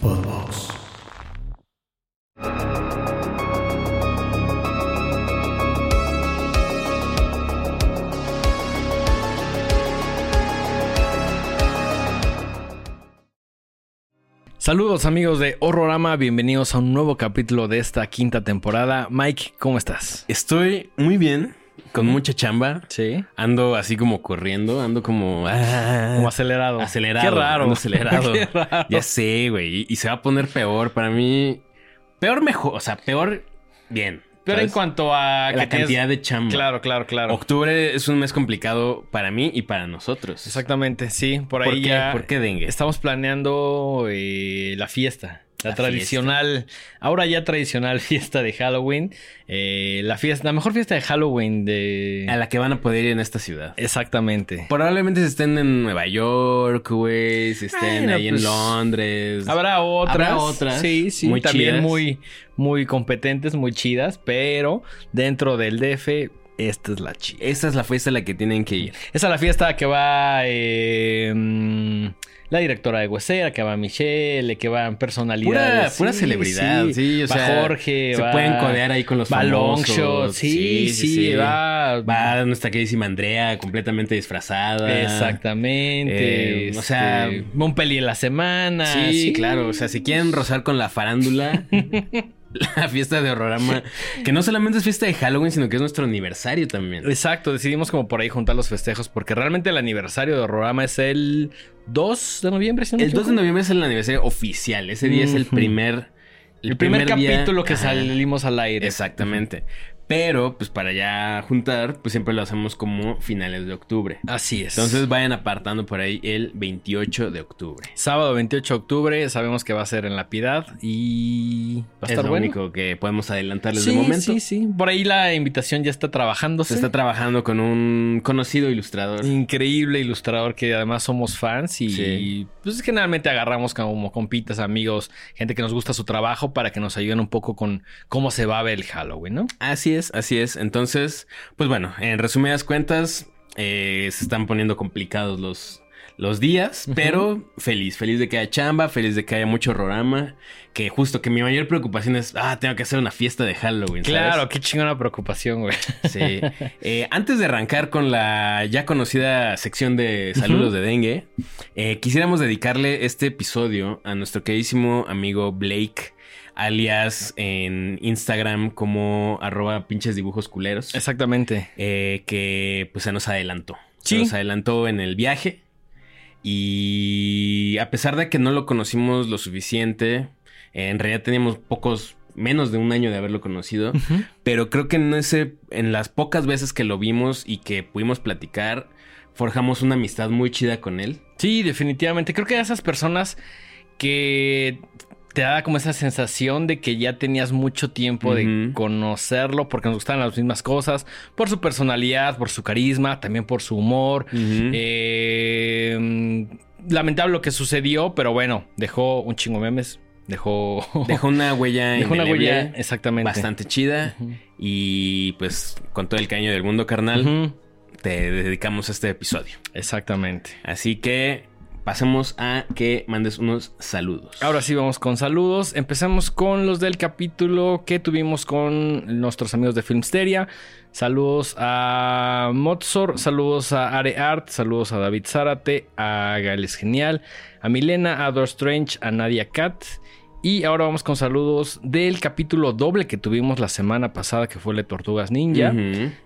Podbox. Saludos amigos de Horrorama, bienvenidos a un nuevo capítulo de esta quinta temporada. Mike, ¿cómo estás? Estoy muy bien, con mucha chamba. Sí. Ando así como corriendo, ando como... ah, Como acelerado. acelerado. Qué raro. ando acelerado. Qué raro. Ya sé, güey. Y, y se va a poner peor. Para mí... Peor mejor. O sea, peor... Bien. Pero en cuanto a... La que tienes- cantidad de chamba. Claro, claro, claro. Octubre es un mes complicado para mí y para nosotros. Exactamente, sí. Por ahí ¿Por qué? ya ¿Por qué dengue? estamos planeando eh, la fiesta. La, La tradicional, ahora ya tradicional fiesta de Halloween. Eh, la fiesta, la mejor fiesta de Halloween de... A la que van a poder ir en esta ciudad. Exactamente. Probablemente estén en Nueva York, güey. Se estén Bueno, ahí pues, en Londres. Habrá otras. Habrá otras Sí, sí. muy también chidas. muy, muy competentes, muy chidas. Pero dentro del DF, esta es la chida. Esta es la fiesta a la que tienen que ir. Esa es la fiesta que va eh, la directora de Huesera, que va Michelle, que van personalidades. pura Sí, celebridad, sí, o va sea, Jorge, se va- pueden codear ahí con los va famosos. Longshot, sí, sí, va, Va nuestra queridísima Andrea, completamente disfrazada. Exactamente. Eh, o sea- este, un peli en la semana. Sí, claro, o sea, si quieren rozar con la farándula, la fiesta de Horrorama, que no solamente es fiesta de Halloween, sino que es nuestro aniversario también. Exacto, decidimos como por ahí juntar los festejos porque realmente el aniversario de Horrorama es el 2 de noviembre. si no El 2 de noviembre es el aniversario oficial, ese día es el primer... El, primer, día- capítulo que Ajá. salimos al aire. Exactamente. Pero, pues para ya juntar, pues siempre lo hacemos como finales de octubre. Así es. Entonces vayan apartando por ahí el 28 de octubre. Sábado 28 de octubre, sabemos que va a ser en La Piedad y va a Es estar lo bueno. único que podemos adelantarles sí, de momento. sí, sí. Por ahí la invitación ya está trabajándose. Se está trabajando con un conocido ilustrador. Increíble ilustrador que además somos fans y Sí. Pues generalmente agarramos como compitas, amigos, gente que nos gusta su trabajo para que nos ayuden un poco con cómo se va a ver el Halloween, ¿no? Así es, así es. Entonces, pues bueno, en resumidas cuentas, eh, se están poniendo complicados los, los días, pero feliz, feliz de que haya chamba, feliz de que haya mucho horrorama, que justo que mi mayor preocupación es, ah, tengo que hacer una fiesta de Halloween. ¿sabes? Claro, qué chingona preocupación, güey. Sí. Eh, antes de arrancar con la ya conocida sección de saludos de dengue, eh, quisiéramos dedicarle este episodio a nuestro queridísimo amigo Blake, alias en Instagram como arroba pinches dibujos culeros, Exactamente. eh, que pues se nos adelantó. Sí. Se nos adelantó en el viaje y a pesar de que no lo conocimos lo suficiente, en realidad teníamos pocos, menos de un año de haberlo conocido. Pero creo que en ese, en las pocas veces que lo vimos y que pudimos platicar, forjamos una amistad muy chida con él. Sí, definitivamente. Creo que esas personas que te da como esa sensación de que ya tenías mucho tiempo de conocerlo porque nos gustaban las mismas cosas, por su personalidad, por su carisma, también por su humor. Eh, mm, lamentable lo que sucedió, pero bueno, dejó un chingo memes. Dejó, Dejó una huella dejó una huella exactamente. bastante chida. Y pues con todo el cariño del mundo carnal, te dedicamos a este episodio. Exactamente. Así que pasemos a que mandes unos saludos. Ahora sí vamos con saludos. Empecemos con los del capítulo que tuvimos con nuestros amigos de Filmsteria. Saludos a Motzor, saludos a Are Art, saludos a David Zárate, a Gales Genial, a Milena, a Dor Strange, a Nadia Cat. Y ahora vamos con saludos del capítulo doble que tuvimos la semana pasada, que fue el de Tortugas Ninja.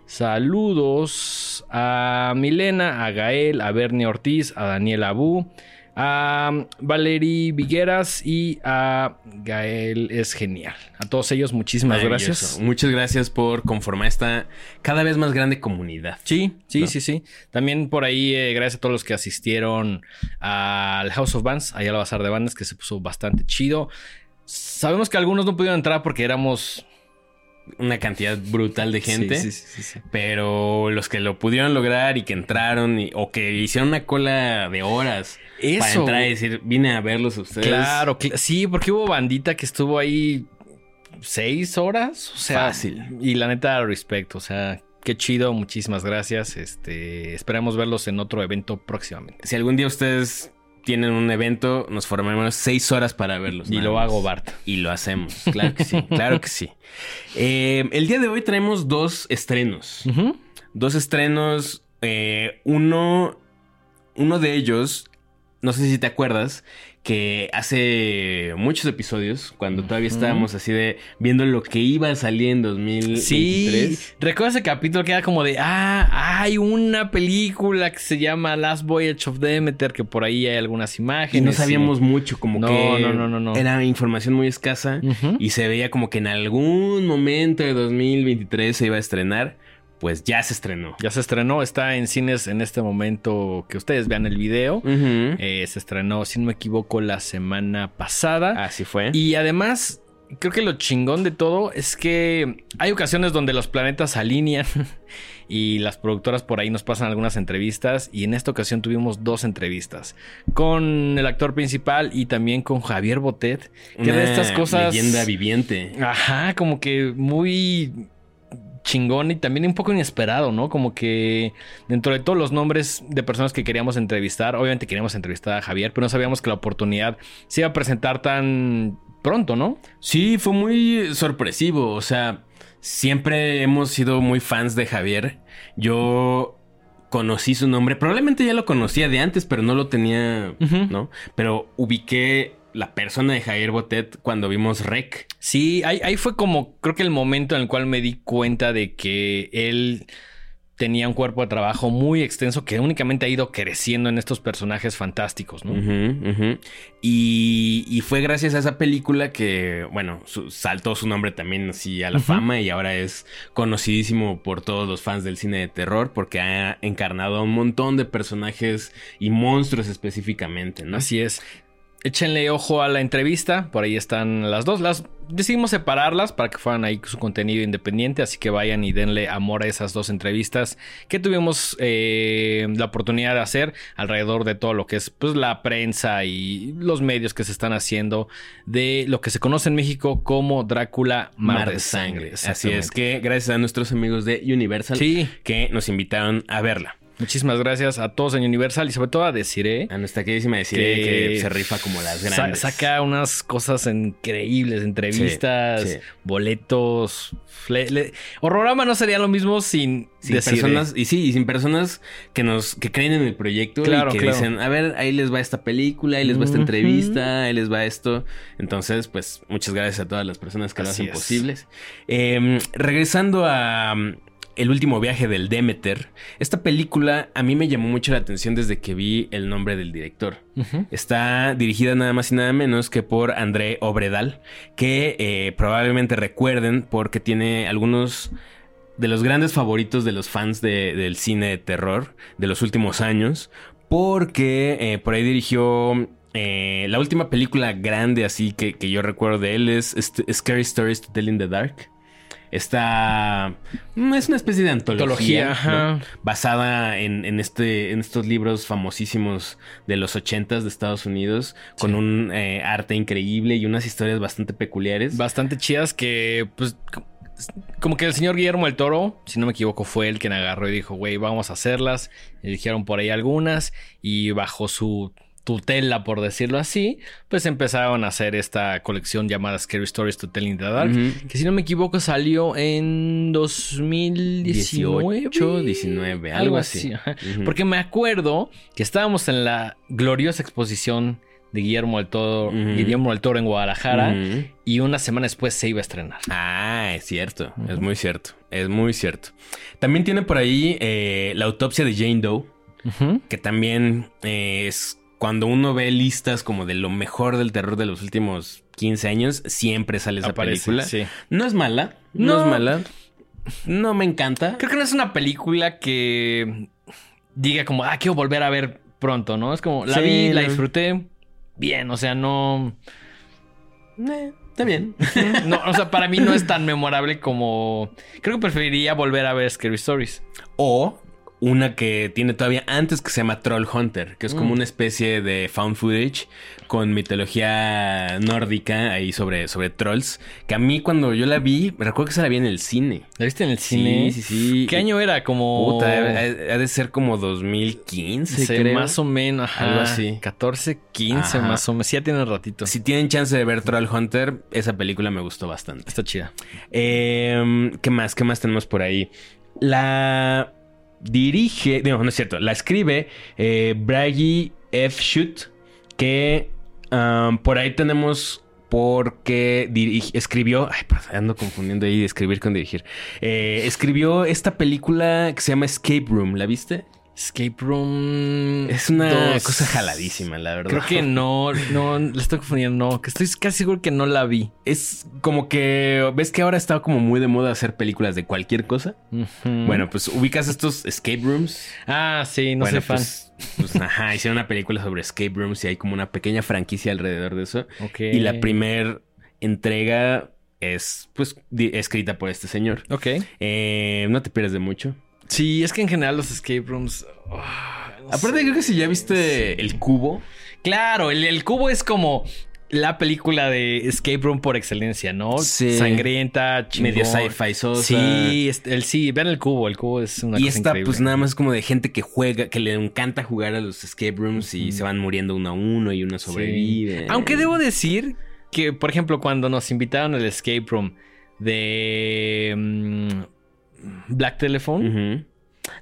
Saludos a Milena, a Gael, a Bernie Ortiz, a Daniel Abu, a Valerie Vigueras y a Gael es genial. A todos ellos muchísimas gracias. Muchas gracias por conformar esta cada vez más grande comunidad. Sí, sí, ¿No? sí, sí. También por ahí, eh, gracias a todos los que asistieron al House of Bands, allá al Bazar de Bandas, que se puso bastante chido. Sabemos que algunos no pudieron entrar porque éramos Una cantidad brutal de gente. Sí, sí, sí, sí. Pero los que lo pudieron lograr y que entraron y- o que hicieron una cola de horas para Eso. entrar y decir, vine a verlos a ustedes. Claro, cl- sí, porque hubo bandita que estuvo ahí seis horas. O sea, Fácil. Y la neta, respecto. O sea, qué chido, muchísimas gracias. Este, esperamos verlos en otro evento próximamente. Si algún día ustedes tienen un evento, nos formamos seis horas para verlos. Y lo hago, Bart. Y lo hacemos, claro que sí, claro que sí. Eh, el día de hoy traemos dos estrenos. Dos estrenos. eh, uno, uno de ellos, no sé si te acuerdas, que hace muchos episodios, cuando todavía estábamos así de viendo lo que iba a salir en 2023. Sí, recuerdo ese capítulo que era como de, ah, hay una película que se llama Last Voyage of Demeter, que por ahí hay algunas imágenes. Y no sabíamos mucho, como No, que no, no, no, no. era información muy escasa. Y se veía como que en algún momento de 2023 se iba a estrenar. Pues ya se estrenó. Ya se estrenó, está en cines en este momento que ustedes vean el video. Eh, se estrenó, si no me equivoco, la semana pasada. Así fue. Y además, creo que lo chingón de todo es que hay ocasiones donde los planetas se alinean y las productoras por ahí nos pasan algunas entrevistas. Y en esta ocasión tuvimos dos entrevistas con el actor principal y también con Javier Botet. Que de Una estas cosas. Leyenda viviente. Ajá, como que muy chingón y también un poco inesperado, ¿no? Como que dentro de todos los nombres de personas que queríamos entrevistar, obviamente queríamos entrevistar a Javier, pero no sabíamos que la oportunidad se iba a presentar tan pronto, ¿no? Sí, fue muy sorpresivo. O sea, siempre hemos sido muy fans de Javier. Yo conocí su nombre. Probablemente ya lo conocía de antes, pero no lo tenía. ¿no? Pero ubiqué la persona de Javier Botet cuando vimos Rec. Sí, ahí, ahí fue como creo que el momento en el cual me di cuenta de que él tenía un cuerpo de trabajo muy extenso que únicamente ha ido creciendo en estos personajes fantásticos, ¿no? Y, y fue gracias a esa película que, bueno, su- saltó su nombre también así a la fama y ahora es conocidísimo por todos los fans del cine de terror porque ha encarnado a un montón de personajes y monstruos específicamente, ¿no? Así es. Échenle ojo a la entrevista, por ahí están las dos. Las decidimos separarlas para que fueran ahí su contenido independiente, así que vayan y denle amor a esas dos entrevistas que tuvimos eh, la oportunidad de hacer alrededor de todo lo que es pues, la prensa y los medios que se están haciendo de lo que se conoce en México como Drácula Mar, de Sangre. Así es que gracias a nuestros amigos de Universal Sí, que nos invitaron a verla. Muchísimas gracias a todos en Universal y sobre todo a Desiree. A nuestra queridísima deciré que, Que se rifa como las Sa- grandes. saca unas cosas increíbles, entrevistas, Sí, sí. boletos. Horrorama no sería lo mismo sin, Sin Desiree. personas, y sí, y sin personas que nos, que creen en el proyecto Claro, y que claro. dicen, a ver, ahí les va esta película, ahí les va esta entrevista, ahí les va esto. Entonces, pues, muchas gracias a todas las personas que lo hacen es. posibles. Eh, regresando a El último viaje del Demeter, esta película a mí me llamó mucho la atención desde que vi el nombre del director. Está dirigida nada más y nada menos que por André Obredal, que eh, probablemente recuerden porque tiene algunos de los grandes favoritos de los fans de- del cine de terror de los últimos años, porque eh, por ahí dirigió eh, la última película grande así que, que yo recuerdo de él es este- Scary Stories to Tell in the Dark. Está. mm, Es una especie de antología. Basada en, en este, en estos libros famosísimos de los ochentas de Estados Unidos. Con un eh, arte increíble y unas historias bastante peculiares. Bastante chidas que, pues, co- como que el señor Guillermo el Toro, si no me equivoco, fue el quien agarró y dijo, güey, vamos a hacerlas. Y dijeron por ahí algunas y bajo su tutela, por decirlo así, pues empezaron a hacer esta colección llamada Scary Stories to Tell in the Dark. Que si no me equivoco salió en 2019. 18, 19, algo así. Porque me acuerdo que estábamos en la gloriosa exposición de Guillermo del Toro, Ujú. Guillermo del Toro en Guadalajara y una semana después se iba a estrenar. Ah, es cierto, es muy cierto, es muy cierto. También tiene por ahí eh, la autopsia de Jane Doe, que también eh, es cuando uno ve listas como de lo mejor del terror de los últimos 15 años, siempre sale esa Aparece, película. sí. No es mala, no, No. es mala. No me encanta. Creo que no es una película que diga como, ah, quiero volver a ver pronto, ¿no? Es como, la Sí, vi, la disfruté bien, o sea, no... Eh, está bien. no, o sea, para mí no es tan memorable como... Creo que preferiría volver a ver Scary Stories. O una que tiene todavía antes que se llama Troll Hunter, que es como Mm. una especie de found footage con mitología nórdica ahí sobre, sobre trolls. Que a mí cuando yo la vi, me recuerdo que se la vi en el cine. ¿La viste en el cine? Sí, sí, sí. ¿Qué año era? Como... Puta, ha, de ser como 2015, Sí, creo. más o menos, ajá. Algo así. 14, 15 Ajá. más o menos. Sí, ya tiene un ratito. Si tienen chance de ver Troll Hunter, esa película me gustó bastante. Está chida. Eh, ¿Qué más? ¿Qué más tenemos por ahí? La dirige, no, no es cierto, la escribe eh, F. Shoot, que por ahí tenemos porque dirige- escribió, ay, perdón, ando confundiendo ahí escribir con dirigir. Eh, escribió esta película que se llama Escape Room, ¿la viste? Escape Room. Es una dos. cosa jaladísima, la verdad. Creo que no, no, la estoy confundiendo, no, que estoy casi seguro que no la vi. Es como que, ¿ves que ahora está como muy de moda hacer películas de cualquier cosa? Bueno, pues ubicas estos escape rooms. Ah, sí, no bueno, soy fan. pues, pues, ajá, hicieron una película sobre escape rooms y hay como una pequeña franquicia alrededor de eso. Ok. Y la primer entrega es, pues, escrita por este señor. Ok. Eh, no te pierdes de mucho. Sí, es que en general los escape rooms. ah, no Aparte, sé. creo que si ya viste El Cubo. Claro, el, el cubo es como la película de escape room por excelencia, ¿no? Sí. Sangrienta, chingón. Medio sci-fi sosa. Sí, este, el sí, vean el cubo, el cubo es una Y cosa esta, increíble. pues nada más como de gente que juega, que le encanta jugar a los escape rooms y se van muriendo uno a uno y uno Sí. sobrevive. Aunque debo decir que, por ejemplo, cuando nos invitaron al escape room de mm, Black Telephone.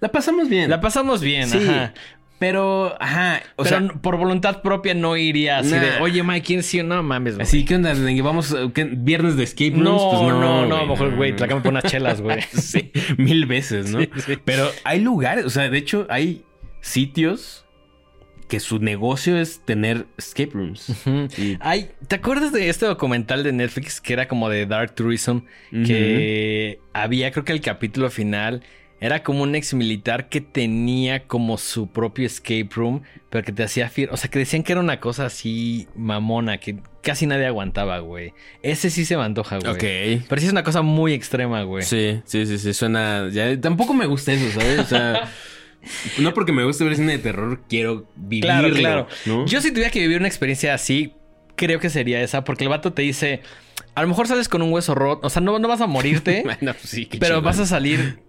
La pasamos bien. la pasamos bien, Sí, ajá. Pero, ajá, o Pero sea, por voluntad propia no iría así de, oye, Mike, ¿quién sí o no mames? güey"? así que onda, vamos, ¿qué? viernes de escape rooms, No, pues no, no, no, a lo mejor, güey, no. trágame por unas chelas, güey. sí, mil veces, ¿no? Sí, sí. Pero hay lugares, o sea, de hecho, hay sitios que su negocio es tener escape rooms. Y- Ay, ¿te acuerdas de este documental de Netflix que era como de Dark Tourism? Que había, creo que el capítulo final era como un ex militar que tenía como su propio escape room, pero que te hacía fir- O sea, que decían que era una cosa así mamona, que casi nadie aguantaba, güey. Ese sí se me antoja, güey. Ok. Pero sí es una cosa muy extrema, güey. Sí, sí, sí, sí, suena. Ya, tampoco me gusta eso, ¿sabes? O sea, no porque me guste ver cine de terror, quiero vivirlo. Claro, claro. ¿no? Yo si tuviera que vivir una experiencia así, creo que sería esa, porque el vato te dice, a lo mejor sales con un hueso roto, o sea, no, no vas a morirte, sí, qué pero chingón. vas a salir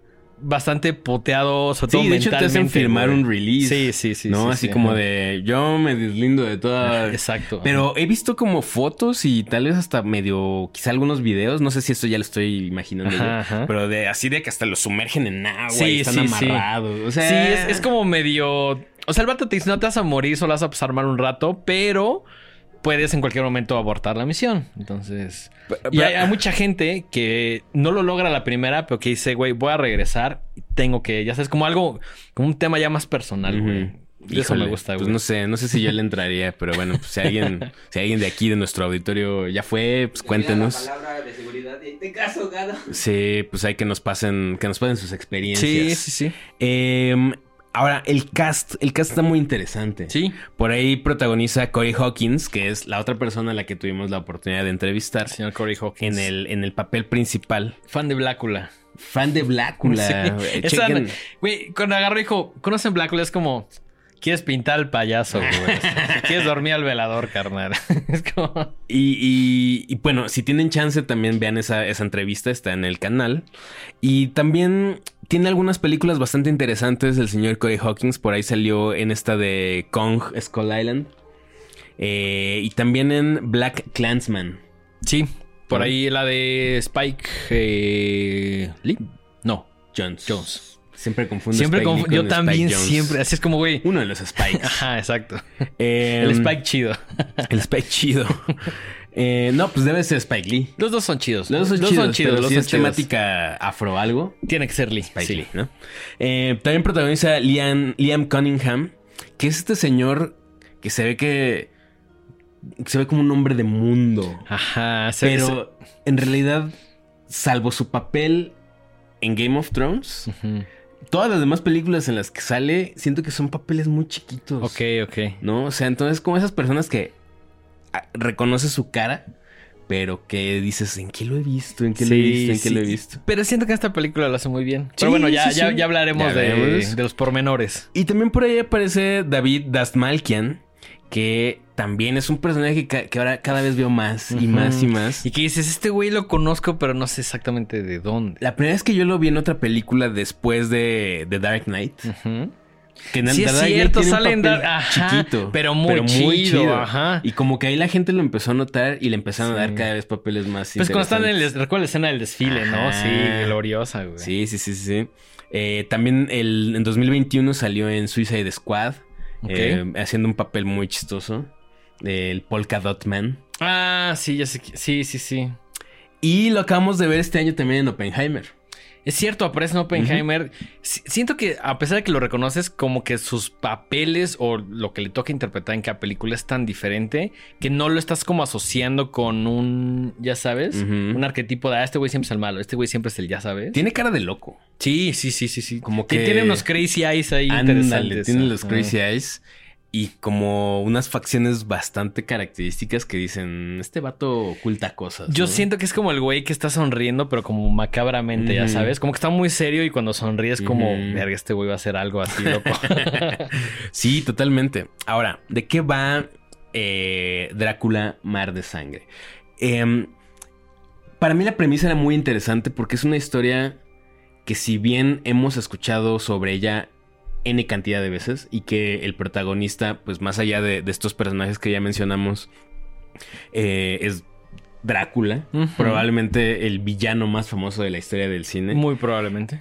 bastante puteado, sobre todo Sí, de hecho te hacen firmar güey. un release. Sí, sí, sí. ¿No? sí, Así sí, como ajá. de yo me deslindo de toda. Exacto. Pero he visto como fotos y tal vez hasta medio, quizá algunos videos, no sé si esto ya lo estoy imaginando Ajá, yo, ajá. pero de así de que hasta los sumergen en agua Sí, y están amarrados. O sea, Sí, es, es como medio. O sea, el vato te dice: no te vas a morir, solo vas a pasar mal un rato, pero puedes en cualquier momento abortar la misión. Entonces. Y hay, hay mucha gente que no lo logra la primera, pero que dice, güey, voy a regresar y tengo que, ya sabes, como algo, como un tema ya más personal, güey. Y Eso me gusta, Pues güey. no sé, no sé si yo le entraría, pero bueno, pues si alguien, si alguien de aquí de nuestro auditorio ya fue, pues cuéntenos. La palabra de seguridad y te caso, gado. Sí, pues hay que nos pasen, que nos pasen sus experiencias. Sí, sí, sí. Em, ahora, el cast, el cast está muy interesante. Sí. Por ahí protagoniza Corey Hawkins, que es la otra persona a la que tuvimos la oportunidad de entrevistar Señor Corey Hawkins. en el, en el papel principal. Fan de Blácula. Fan de Blácula. Sí. Eh, Esa- Güey, cuando agarró dijo, ¿conocen Blácula? Es como, quieres pintar al payaso, güey. quieres dormir al velador, carnal. es como... Y, y- y bueno, si tienen chance también vean esa, esa entrevista, está en el canal. Y también tiene algunas películas bastante interesantes el señor Corey Hawkins. Por ahí salió en esta de Kong Skull Island. Eh, y también en Black Clansman. Sí, por ¿No? ahí la de Spike eh, Lee. No, Jones. Jones. Siempre confundo. siempre Spike Lee Yo también Spike Jones. siempre. Así es como, güey. Uno de los Spikes. Ajá, exacto. Eh, El Spike chido. El Spike chido. Eh, no, pues debe ser Spike Lee. Los dos son chidos. Los dos son chidos, pero los si son es chidos. temática afro algo. Tiene que ser Lee. Spike sí. Lee, ¿no? Eh, también protagoniza Liam, Liam Cunningham, que es este señor que se ve que, se ve como un hombre de mundo. Ajá. se- pero en realidad, salvo su papel en Game of Thrones, todas las demás películas en las que sale, siento que son papeles muy chiquitos. Ok, ok. ¿No? O sea, entonces como esas personas que reconoce su cara, pero que dices, ¿en qué lo he visto? ¿En qué lo he visto? ¿En qué lo he visto? Pero siento que esta película lo hace muy bien. Sí, Pero bueno, ya, ya, ya hablaremos Ya de, los pormenores. Y también por ahí aparece David Dastmalkian, que también es un personaje que, ahora cada vez veo más y más y más. Y que dices, este güey lo conozco, pero no sé exactamente de dónde. La primera vez que yo lo vi en otra película después de, de Dark Knight. Ujú. Que en Sí, es cierto, tiene un sale en papel Dark- ajá, chiquito. pero muy chido, ajá. Y como que ahí la gente lo empezó a notar y le empezaron a dar cada vez papeles más Pues cuando están en el... Recuerda la escena del desfile, ¿no? Sí, gloriosa, güey. Sí, sí, sí, sí. Eh, también el, en 2021 salió en Suicide Squad. Eh, haciendo un papel muy chistoso. El Polka Dot Man. Ah, sí, ya sé. Sí, sí, sí. Y lo acabamos de ver este año también en Oppenheimer. Es cierto, aparece en Oppenheimer. Si- Siento que a pesar de que lo reconoces, como que sus papeles o lo que le toca interpretar en cada película es tan diferente que no lo estás como asociando con un, ya sabes, un arquetipo de, ah, este güey siempre es el malo, este güey siempre es el, ya sabes. Tiene cara de loco. Sí, sí, sí, sí, sí. Como Que tiene unos crazy eyes ahí Ándale, interesantes. tiene los crazy eyes. Y como unas facciones bastante características que dicen, este vato oculta cosas. Yo ¿no? siento que es como el güey que está sonriendo, pero como macabramente, ya sabes. Como que está muy serio y cuando sonríe es como, verga, este güey va a hacer algo así, loco. Sí, totalmente. Ahora, ¿de qué va eh, Drácula Mar de Sangre? Em, para mí la premisa era muy interesante porque es una historia que si bien hemos escuchado sobre ella N cantidad de veces y que el protagonista, pues más allá de, de estos personajes que ya mencionamos, eh, es Drácula, probablemente el villano más famoso de la historia del cine Muy probablemente.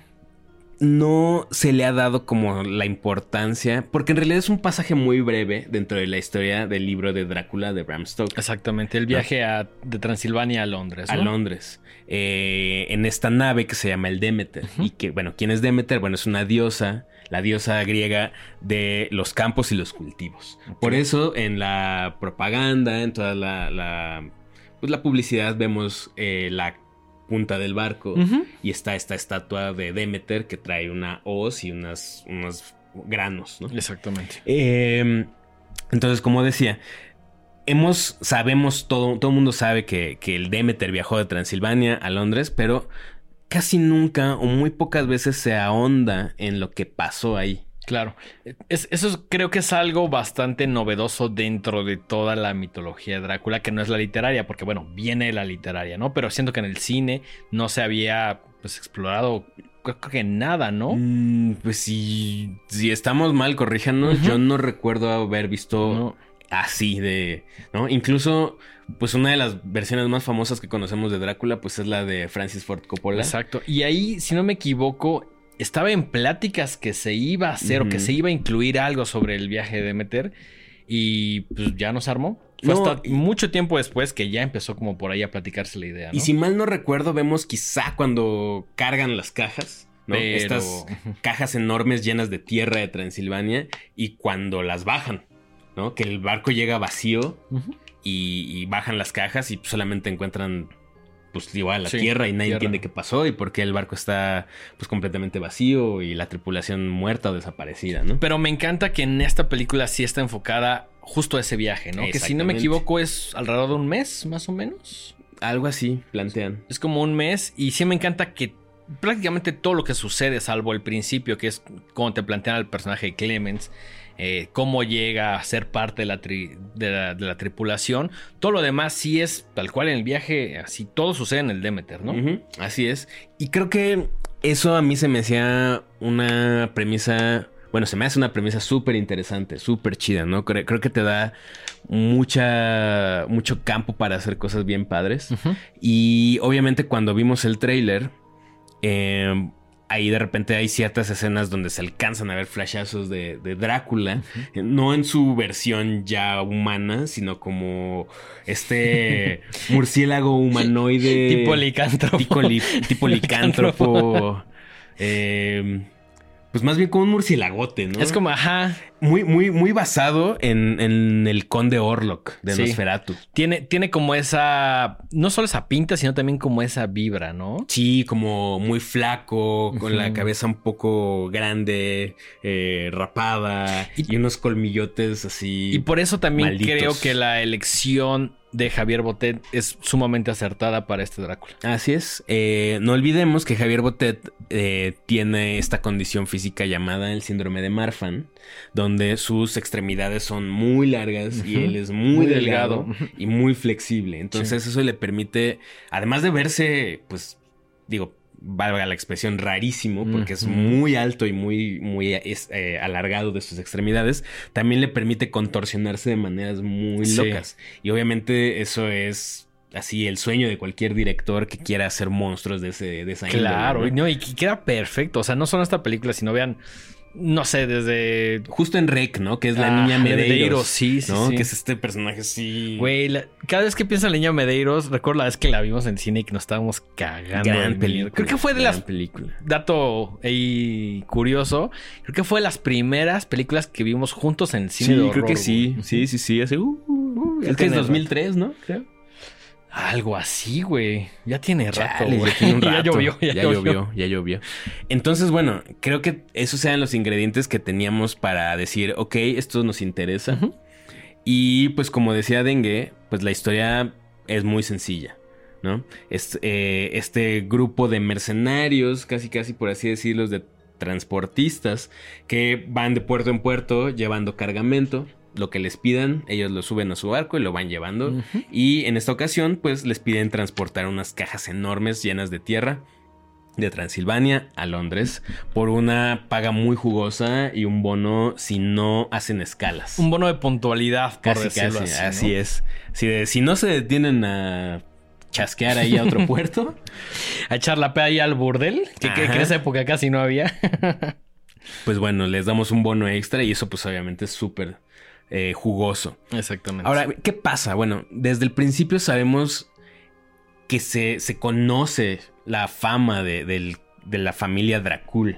no se le ha dado como la importancia, porque en realidad es un pasaje muy breve dentro de la historia del libro de Drácula de Bram Stoker Exactamente. El viaje a- de Transilvania a Londres. a. Londres, eh, en esta nave que se llama el Demeter. Y que, bueno, ¿quién es Demeter? Bueno, es una diosa, la diosa griega de los campos y los cultivos. Por eso en la propaganda, en toda la, la, pues, la publicidad, vemos eh, la punta del barco. Y está esta estatua de Demeter que trae una hoz y unas, unos granos, ¿no? Exactamente. Eh, entonces, como decía, hemos, sabemos, todo, todo el mundo sabe que, que el Demeter viajó de Transilvania a Londres, pero casi nunca o muy pocas veces se ahonda en lo que pasó ahí. Claro. Es- eso es- creo que es algo bastante novedoso dentro de toda la mitología de Drácula, que no es la literaria, porque bueno, viene de la literaria, ¿no? Pero siento que en el cine no se había pues explorado creo que nada, ¿no? Mm, pues si, si estamos mal, corríjanos. Yo no recuerdo haber visto No. así de, ¿no? Incluso, pues una de las versiones más famosas que conocemos de Drácula, pues es la de Francis Ford Coppola. Exacto. Y ahí, si no me equivoco, estaba en pláticas que se iba a hacer o que se iba a incluir algo sobre el viaje de Demeter. Y pues ya no se armó. Fue No, hasta mucho tiempo después que ya empezó como por ahí a platicarse la idea. ¿no? Y si mal no recuerdo, vemos quizá cuando cargan las cajas, ¿no? Pero- Estas cajas enormes llenas de tierra de Transilvania y cuando las bajan, ¿no? Que el barco llega vacío. Y, y bajan las cajas y solamente encuentran pues igual la Sí, tierra y nadie tierra. entiende qué pasó y por qué el barco está pues completamente vacío y la tripulación muerta o desaparecida, ¿no? Pero me encanta que en esta película sí está enfocada justo a ese viaje, ¿no? Que si no me equivoco es alrededor de un mes, más o menos. Algo así plantean. Es como un mes y sí me encanta que prácticamente todo lo que sucede, salvo el principio, que es como te plantean al personaje de Clemens, eh, cómo llega a ser parte de la, tri- de, la, de la tripulación, todo lo demás sí es tal cual en el viaje, así todo sucede en el Demeter, ¿no? Así es. Y creo que eso a mí se me hacía una premisa. Bueno, se me hace una premisa súper interesante, súper chida, ¿no? Creo, creo que te da mucha, mucho campo para hacer cosas bien padres. Y obviamente cuando vimos el tráiler, eh, ahí de repente hay ciertas escenas donde se alcanzan a ver flashazos de, de Drácula, no en su versión ya humana, sino como este murciélago humanoide. Tipo licántropo. Tipo, li- tipo licántropo. eh, pues más bien como un murciélagote, ¿no? Es como, ajá, muy, muy, muy basado en, en el conde Orlok de Sí. Nosferatu. tiene, tiene como esa, no solo esa pinta, sino también como esa vibra, ¿no? Sí, como muy flaco, con la cabeza un poco grande, eh, rapada Y- y, unos colmillotes así. Y por eso también Malditos. creo que la elección de Javier Botet es sumamente acertada para este Drácula. Así es. Eh, no olvidemos que Javier Botet eh, tiene esta condición física llamada el síndrome de Marfan, donde sus extremidades son muy largas y él es muy, Muy delgado, delgado. y muy flexible. Entonces eso le permite, además de verse, pues, digo, valga la expresión, rarísimo, porque es muy alto y muy, muy es, eh, alargado de sus extremidades, también le permite contorsionarse de maneras muy Sí. locas. Y obviamente eso es así el sueño de cualquier director que quiera hacer monstruos de, ese, de esa índole, Claro, ¿no? y no, y que queda perfecto. O sea, no solo esta película, sino vean, no sé, desde. Justo en Rec, ¿no? Que es la Ah, niña Medeiros. Medeiros, sí, sí, ¿no? sí. Que es este personaje así. Güey, la- cada vez que pienso en la niña Medeiros, recuerdo la vez que la vimos en cine y que nos estábamos cagando. Gran miedo. película. Creo que fue de las. película. Dato ahí curioso. Creo que fue de las primeras películas que vimos juntos en cine. Sí, de creo que sí. güey. Sí, sí, sí. Hace, uh, uh, uh. Es que es tiene 2003, ¿no? Creo. Algo así, güey. Ya tiene rato, Chale, ya tiene un ya rato. llovió, ya, ya llovió, ya llovió. Entonces, bueno, creo que esos sean los ingredientes que teníamos para decir, ok, esto nos interesa. Y pues como decía Dengue, pues la historia es muy sencilla, ¿no? Es, eh, este grupo de mercenarios, casi casi por así decirlo, de transportistas, que van de puerto en puerto llevando cargamento, lo que les pidan, ellos lo suben a su barco y lo van llevando. Y en esta ocasión, pues les piden transportar unas cajas enormes llenas de tierra de Transilvania a Londres por una paga muy jugosa y un bono si no hacen escalas. Un bono de puntualidad, por Casi, decirlo casi, así. así, ¿no? es. Si, de- si no se detienen a chasquear ahí a otro puerto, A echar la pea ahí al burdel, que, que- en esa época casi no había. pues bueno, les damos un bono extra y eso pues obviamente es súper eh, jugoso. Exactamente. Ahora, ¿qué pasa? Bueno, desde el principio sabemos que se, se conoce la fama de, del- de la familia Dracul.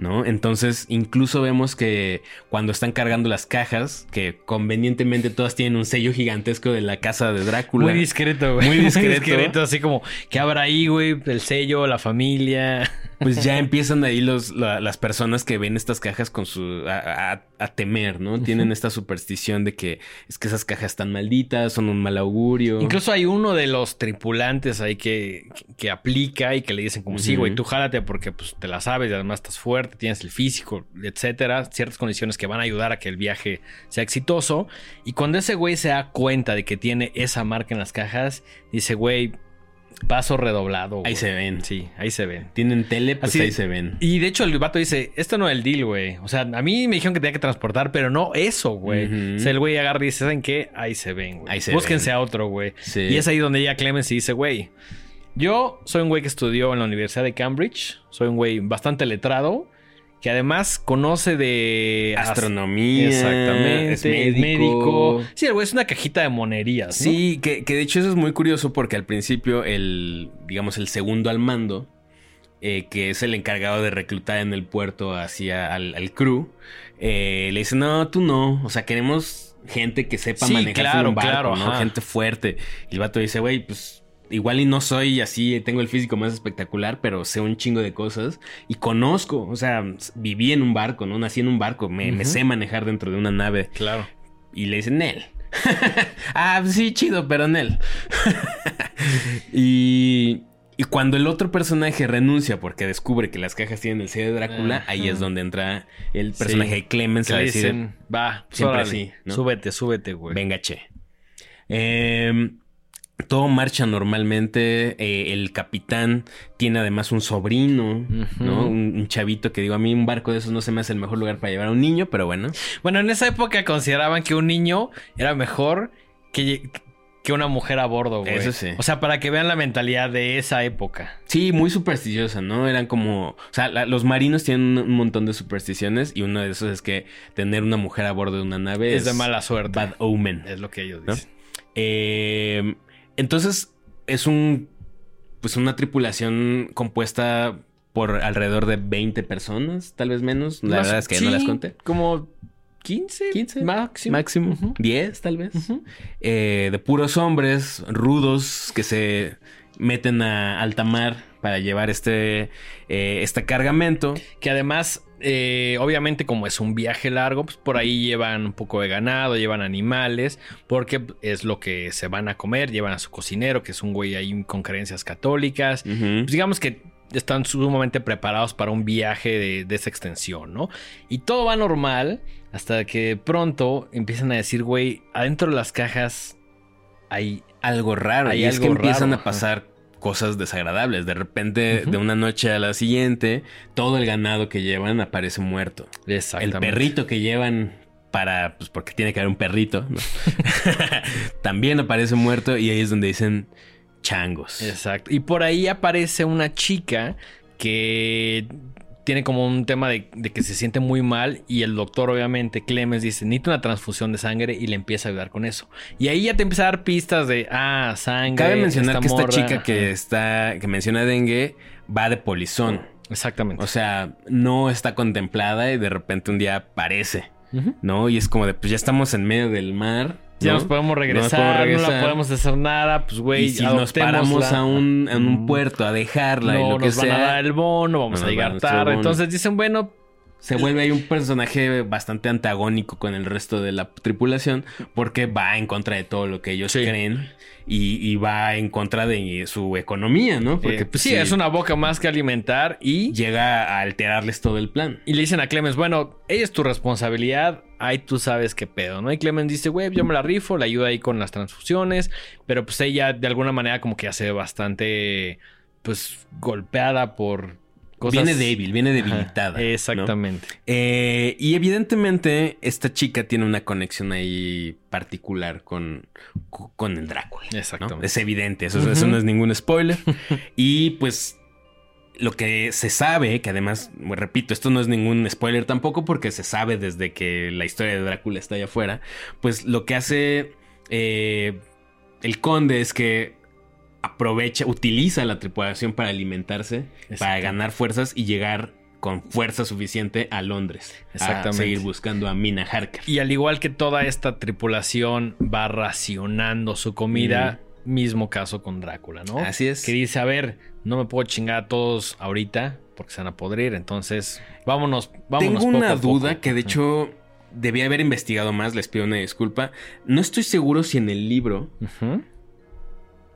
¿No? Entonces, incluso vemos que cuando están cargando las cajas, que convenientemente todas tienen un sello gigantesco de la casa de Drácula. Muy discreto, güey. Muy discreto. así como, ¿qué habrá ahí, güey? El sello, la familia. Pues ya empiezan ahí los, la- las personas que ven estas cajas con su a, a- a temer, ¿no? Tienen esta superstición de que es que esas cajas están malditas, son un mal augurio. Incluso hay uno de los tripulantes ahí que, que, que aplica y que le dicen como, sí, güey, tú jálate porque pues, te la sabes y además estás fuerte, tienes el físico, etcétera. Ciertas condiciones que van a ayudar a que el viaje sea exitoso. Y cuando ese güey se da cuenta de que tiene esa marca en las cajas, dice, güey, paso redoblado. Ahí güey". se ven. Sí, ahí se ven. Tienen tele, pues Así- ahí se ven. Y de hecho el vato dice, esto no es el deal, güey. O sea, a mí me dijeron que tenía que transportar, pero no eso, güey. Ujú. O sea, el güey agarra y dice, ¿saben qué? Ahí se ven, güey. Ahí se Búsquense ven. a otro, güey. Sí. Y es ahí donde ya Clemens y dice, güey, yo soy un güey que estudió en la Universidad de Cambridge. Soy un güey bastante letrado. Que además conoce de ast- Astronomía. Exactamente. Es médico. Sí, el güey es una cajita de monerías. ¿no? Sí, que, que de hecho eso es muy curioso porque al principio el, digamos, el segundo al mando, eh, que es el encargado de reclutar en el puerto hacia al, al crew, eh, le dice, no, tú no, o sea, queremos gente que sepa Sí, manejar claro, un barco, claro, ¿no? Gente fuerte. Y el vato dice, güey, pues igual y no soy así, tengo el físico más espectacular, pero sé un chingo de cosas y conozco, o sea, viví en un barco, ¿no? Nací en un barco, me, sé manejar dentro de una nave. Claro. Y le dicen Nel. ah, sí, chido, pero Nel. y, y cuando el otro personaje renuncia porque descubre que las cajas tienen el sello de Drácula, Ajá. ahí es donde entra el personaje Sí. de Clemens a decir, va, siempre órale, así, ¿no? Súbete, súbete, güey. venga, che. Em, todo marcha normalmente. eh, el capitán tiene además un sobrino. ¿no? Un, un chavito que digo, a mí un barco de esos no se me hace el mejor lugar para llevar a un niño, pero bueno. Bueno, en esa época consideraban que un niño era mejor que, que una mujer a bordo, güey. Eso sí. O sea, para que vean la mentalidad de esa época. Sí, muy supersticiosa, ¿no? Eran como... O sea, la- los marinos tienen un montón de supersticiones y uno de esos es que tener una mujer a bordo de una nave Es, de mala suerte. Bad omen. Es lo que ellos ¿no? dicen. Eh, entonces, es un... Pues una tripulación compuesta por alrededor de 20 personas, tal vez menos. La verdad es que sí, no las conté. Como 15, 15 máximo. Máximo. Ujú. 10, tal vez. Eh, de puros hombres rudos que se meten a alta mar para llevar este, eh, este cargamento. Que además eh, obviamente como es un viaje largo, pues por ahí llevan un poco de ganado, llevan animales, porque es lo que se van a comer, llevan a su cocinero, que es un güey ahí con creencias católicas. Pues digamos que están sumamente preparados para un viaje de, de esa extensión, ¿no? Y todo va normal hasta que pronto empiezan a decir, güey, adentro de las cajas hay... algo raro. Hay y es que algo empiezan raro, a pasar cosas desagradables. De repente, de una noche a la siguiente, todo el ganado que llevan aparece muerto. El Exactamente. perrito que llevan para, pues porque tiene que haber un perrito, ¿no? también aparece muerto y ahí es donde dicen changos. Exacto. Y por ahí aparece una chica que tiene como un tema de, de que se siente muy mal y el doctor obviamente Clemens dice necesito una transfusión de sangre y le empieza a ayudar con eso y ahí ya te empieza a dar pistas de ah sangre Cabe mencionar que esta chica que está, que menciona dengue, va de polizón. exactamente O sea, no está contemplada y de repente un día aparece. ¿no? Y es como de, pues ya estamos en medio del mar. Ya ¿no? nos podemos No nos regresar podemos no, regresar. la podemos hacer nada pues güey y si nos paramos a un, en un Mm. puerto a dejarla y no que nos van a dar el bono vamos a llegar tarde entonces dicen bueno se vuelve ahí un personaje bastante antagónico con el resto de la tripulación porque va en contra de todo lo que ellos Sí. creen y, y va en contra de su economía, ¿no? Porque eh, pues, sí, es una boca más que alimentar y llega a alterarles todo el plan. Y le dicen a Clemens, bueno, ella es tu responsabilidad, ahí tú sabes qué pedo, ¿no? Y Clemens dice, güey, yo me la rifo, le ayuda ahí con las transfusiones, pero pues ella de alguna manera como que hace bastante, pues, golpeada por cosas... Viene débil, viene Ajá, debilitada. ¿no? Exactamente. Eh, y evidentemente esta chica tiene una conexión ahí particular con, con el Drácula. ¿no? Exactamente. Es evidente, eso, eso no es ningún spoiler. y pues lo que se sabe, que además, repito, esto no es ningún spoiler tampoco porque se sabe desde que la historia de Drácula está allá afuera, pues lo que hace eh, el conde es que aprovecha, utiliza la tripulación para alimentarse, para ganar fuerzas y llegar con fuerza suficiente a Londres. Exactamente. A seguir buscando a Mina Harker. Y al igual que toda esta tripulación va racionando su comida, mismo caso con Drácula, ¿no? Así es. Que dice, a ver, no me puedo chingar a todos ahorita porque se van a podrir, entonces vámonos, vámonos. Tengo una a poco". duda que de hecho debía haber investigado más, les pido una disculpa. No estoy seguro si en el libro Ujú.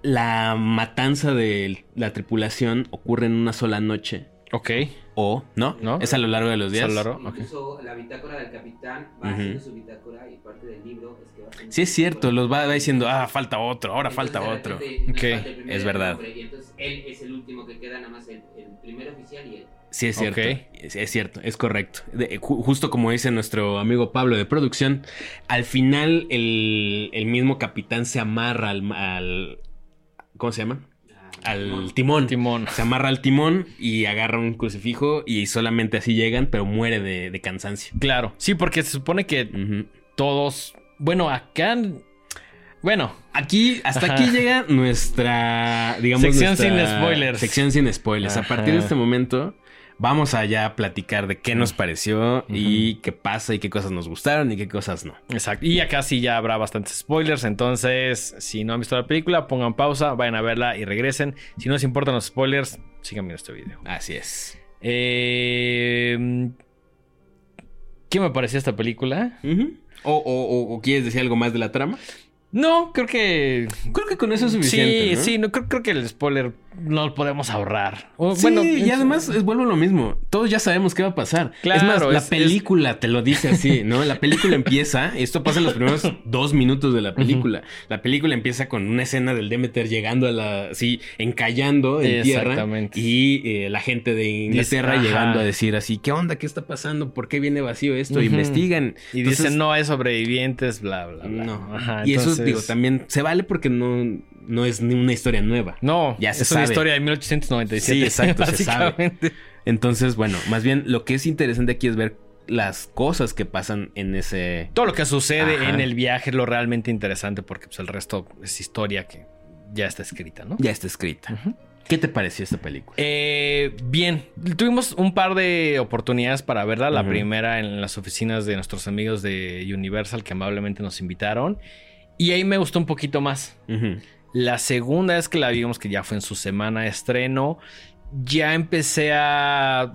La matanza de la tripulación ocurre en una sola noche Ok. o no, ¿No? es a lo largo de los días. ¿Es a lo largo? Ok. Incluso la bitácora del capitán va Ujú. haciendo su bitácora y parte del libro es que va haciendo Sí es cierto, los va, va diciendo, ah, falta otro, ahora Entonces, falta otro. Ok, es verdad. nombre, Y entonces él es el último que queda, nada más el, el primer oficial y él. Sí, es cierto. Ok. Es, es cierto, es correcto. De- ju- justo como dice nuestro amigo Pablo de producción, al final el, el mismo capitán se amarra al, al- ¿Cómo se llama? Ah, Al timón. Timón. Se amarra al timón y agarra un crucifijo y solamente así llegan, pero muere de, de cansancio. Claro. Sí, porque se supone que todos. Bueno, acá. Bueno, Aquí, hasta Ajá. aquí llega nuestra, digamos, Sección nuestra sin spoilers. Sección sin spoilers. A partir de este momento, vamos a ya platicar de qué nos pareció y qué pasa y qué cosas nos gustaron y qué cosas no. exacto. Y acá sí ya habrá bastantes spoilers. Entonces, si no han visto la película, pongan pausa, vayan a verla y regresen. Si no les importan los spoilers, sigan viendo este video. Así es. Eh, ¿Qué me pareció esta película? Ujú. o, o- o- o quieres decir algo más de la trama? No, creo que. Creo que con eso es suficiente. sí, ¿no? sí, no, creo, creo que el spoiler no lo podemos ahorrar. O, Sí, bueno, y además es, vuelvo a lo mismo. Todos ya sabemos qué va a pasar. Claro, es más, la es- película te lo dice así, ¿no? La película empieza, esto pasa en los primeros dos minutos de la película. La película empieza con una escena del Demeter llegando a la, así, encallando en tierra. Exactamente. Y eh, la gente de Inglaterra Dice, llegando a decir así, ¿qué onda? ¿Qué está pasando? ¿Por qué viene vacío esto? Investigan. Y Entonces, dicen no hay sobrevivientes, bla, bla, bla. No. Ajá, y eso, digo, también se vale porque no, no es ni una historia nueva. No, Ya se es una sabe. historia de 1897. Sí, exacto, se sabe. Entonces, bueno, más bien lo que es interesante aquí es ver las cosas que pasan en ese... Todo lo que sucede Ajá. en el viaje es lo realmente interesante porque pues, el resto es historia que ya está escrita, ¿no? Ya está escrita. ¿Qué te pareció esta película? Eh, bien, tuvimos un par de oportunidades para verla. La primera en las oficinas de nuestros amigos de Universal que amablemente nos invitaron. Y ahí me gustó un poquito más. La segunda vez que la vimos, que ya fue en su semana de estreno, ya empecé a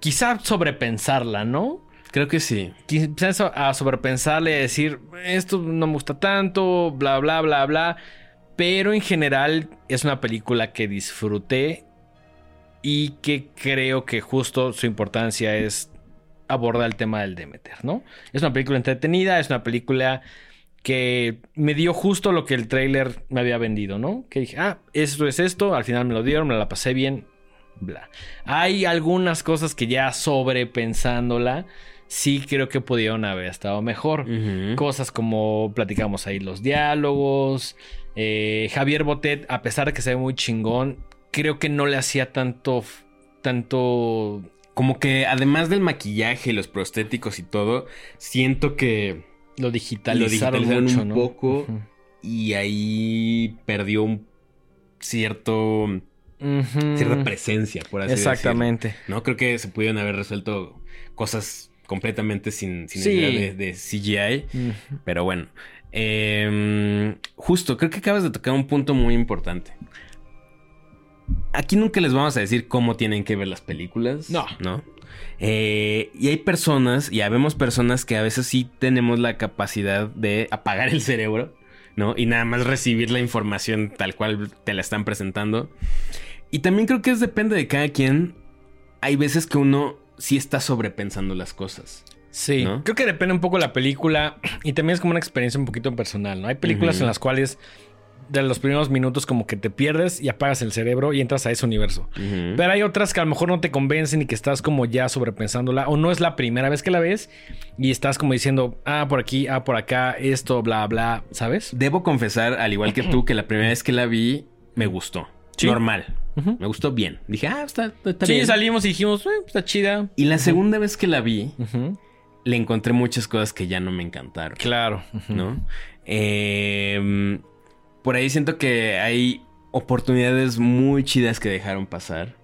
quizá sobrepensarla, ¿no? Creo que sí. Quizás a sobrepensarle y decir, esto no me gusta tanto, bla, bla, bla, bla. Pero en general es una película que disfruté y que creo que justo su importancia es abordar el tema del Demeter, ¿no? Es una película entretenida, es una película que me dio justo lo que el trailer me había vendido, ¿no? Que dije, ah, esto es esto, al final me lo dieron, me la pasé bien, bla. Hay algunas cosas que ya sobrepensándola, sí creo que pudieron haber estado mejor. Cosas como platicamos ahí, los diálogos. Eh, Javier Botet, a pesar de que se ve muy chingón, creo que no le hacía tanto. tanto. Como que además del maquillaje, los prostéticos y todo, siento que lo digitalizaron, mucho, un poco y ahí perdió un cierto cierta presencia, por así Exactamente. No creo que se pudieran haber resuelto cosas completamente sin, sin de, CGI. Pero bueno. Em, justo, creo que acabas de tocar un punto muy importante. Aquí nunca les vamos a decir cómo tienen que ver las películas. No. ¿No? Eh, y hay personas, ya vemos personas que a veces sí tenemos la capacidad de apagar el cerebro, ¿no? Y nada más recibir la información tal cual te la están presentando. Y también creo que es depende de cada quien. Hay veces que uno sí está sobrepensando las cosas. Sí, creo que depende un poco de la película y también es como una experiencia un poquito personal, ¿no? Hay películas en las cuales de los primeros minutos como que te pierdes y apagas el cerebro y entras a ese universo. Pero hay otras que a lo mejor no te convencen y que estás como ya sobrepensándola o no es la primera vez que la ves y estás como diciendo, ah, por aquí, ah, por acá, esto, bla, bla, ¿sabes? Debo confesar, al igual que tú, que la primera vez que la vi me gustó. Normal. Me gustó bien. Dije, ah, está, está bien. Sí, salimos y dijimos, eh, está chida. Y la segunda vez que la vi, le encontré muchas cosas que ya no me encantaron. Claro. ¿No? Em, por ahí siento que hay oportunidades muy chidas que dejaron pasar.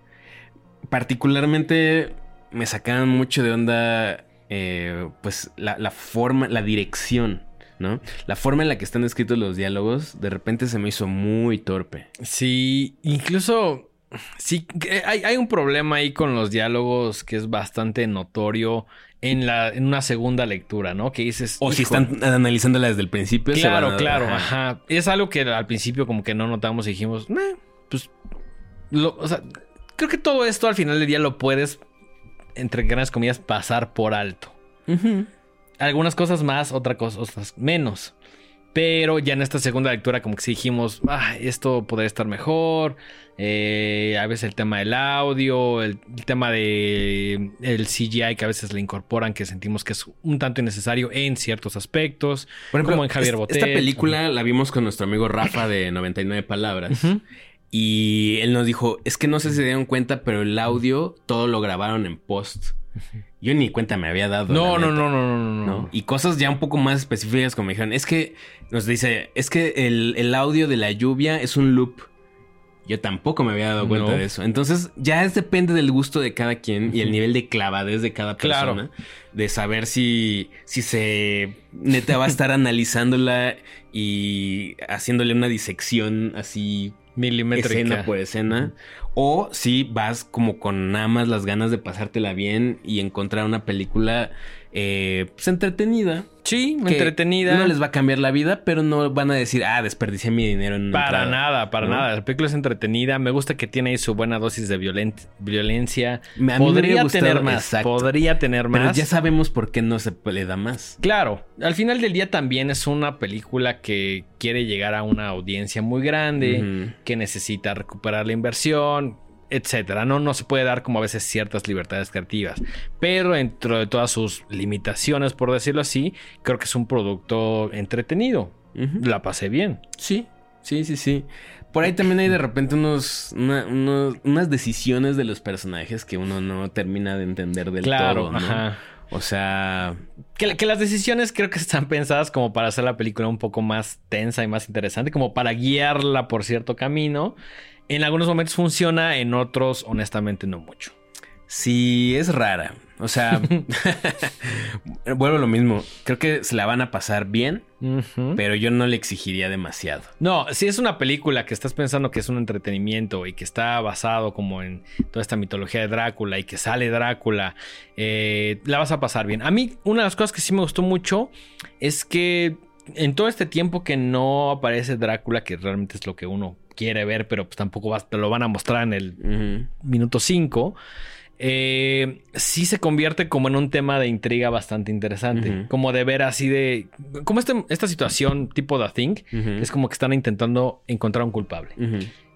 Particularmente me sacaron mucho de onda, eh, pues, la, la forma, la dirección ¿no? La forma en la que están escritos los diálogos de repente se me hizo muy torpe. Sí, incluso sí, hay, hay un problema ahí con los diálogos que es bastante notorio en, la, en una segunda lectura, ¿no? Que dices... O si están analizándola desde el principio. Claro, claro, ajá. Es algo que al principio como que no notamos y dijimos, pues... o sea, creo que todo esto al final del día lo puedes, entre grandes comillas, pasar por alto. Algunas cosas más, otras cosas menos. Pero ya en esta segunda lectura como que sí dijimos, ah, esto podría estar mejor. Eh, a veces el tema del audio, el, tema de el CGI que a veces le incorporan, que sentimos que es un tanto innecesario en ciertos aspectos. Por ejemplo, como en Javier Botet. Esta película la vimos con nuestro amigo Rafa de 99 Palabras. Y él nos dijo, es que no sé si se dieron cuenta, pero el audio todo lo grabaron en post. Yo ni cuenta me había dado. No, no, no, no, no, no, Y cosas ya un poco más específicas como me dijeron, es que nos dice, es que el, audio de la lluvia es un loop. Yo tampoco me había dado cuenta de eso. Entonces, ya es, depende del gusto de cada quien y el nivel de clavadez de cada persona. De saber si, si se neta va a estar analizándola y haciéndole una disección así milimétrica escena por escena. O si vas como con nada más las ganas de pasártela bien y encontrar una película eh, pues entretenida. Sí, entretenida. No les va a cambiar la vida, pero no van a decir, ah, desperdicié mi dinero en Para nada, para nada. La película es entretenida. Me gusta que tiene ahí su buena dosis de violencia. podría tener más. Podría tener más. Pero ya sabemos por qué no se le da más. Claro. Al final del día también es una película que quiere llegar a una audiencia muy grande, que necesita recuperar la inversión etcétera. No, no se puede dar como a veces ciertas libertades creativas. Pero dentro de todas sus limitaciones, por decirlo así, creo que es un producto entretenido. La pasé bien. Sí, sí, sí, sí. Por ahí también hay de repente unos, unas decisiones de los personajes que uno no termina de entender del claro, todo. Ajá. O sea. Que, que, las decisiones creo que están pensadas como para hacer la película un poco más tensa y más interesante, como para guiarla por cierto camino. En algunos momentos funciona, en otros honestamente no mucho. Sí, es rara. O sea, vuelvo a lo mismo. Creo que se la van a pasar bien, pero yo no le exigiría demasiado. No, si es una película que estás pensando que es un entretenimiento y que está basado como en toda esta mitología de Drácula y que sale Drácula, eh, la vas a pasar bien. A mí, una de las cosas que sí me gustó mucho es que en todo este tiempo que no aparece Drácula, que realmente es lo que uno quiere ver, pero pues tampoco vas- te lo van a mostrar en el minuto 5, eh, sí se convierte como en un tema de intriga bastante interesante. Como de ver así de... Como este- esta situación tipo The Thing, que es como que están intentando encontrar un culpable.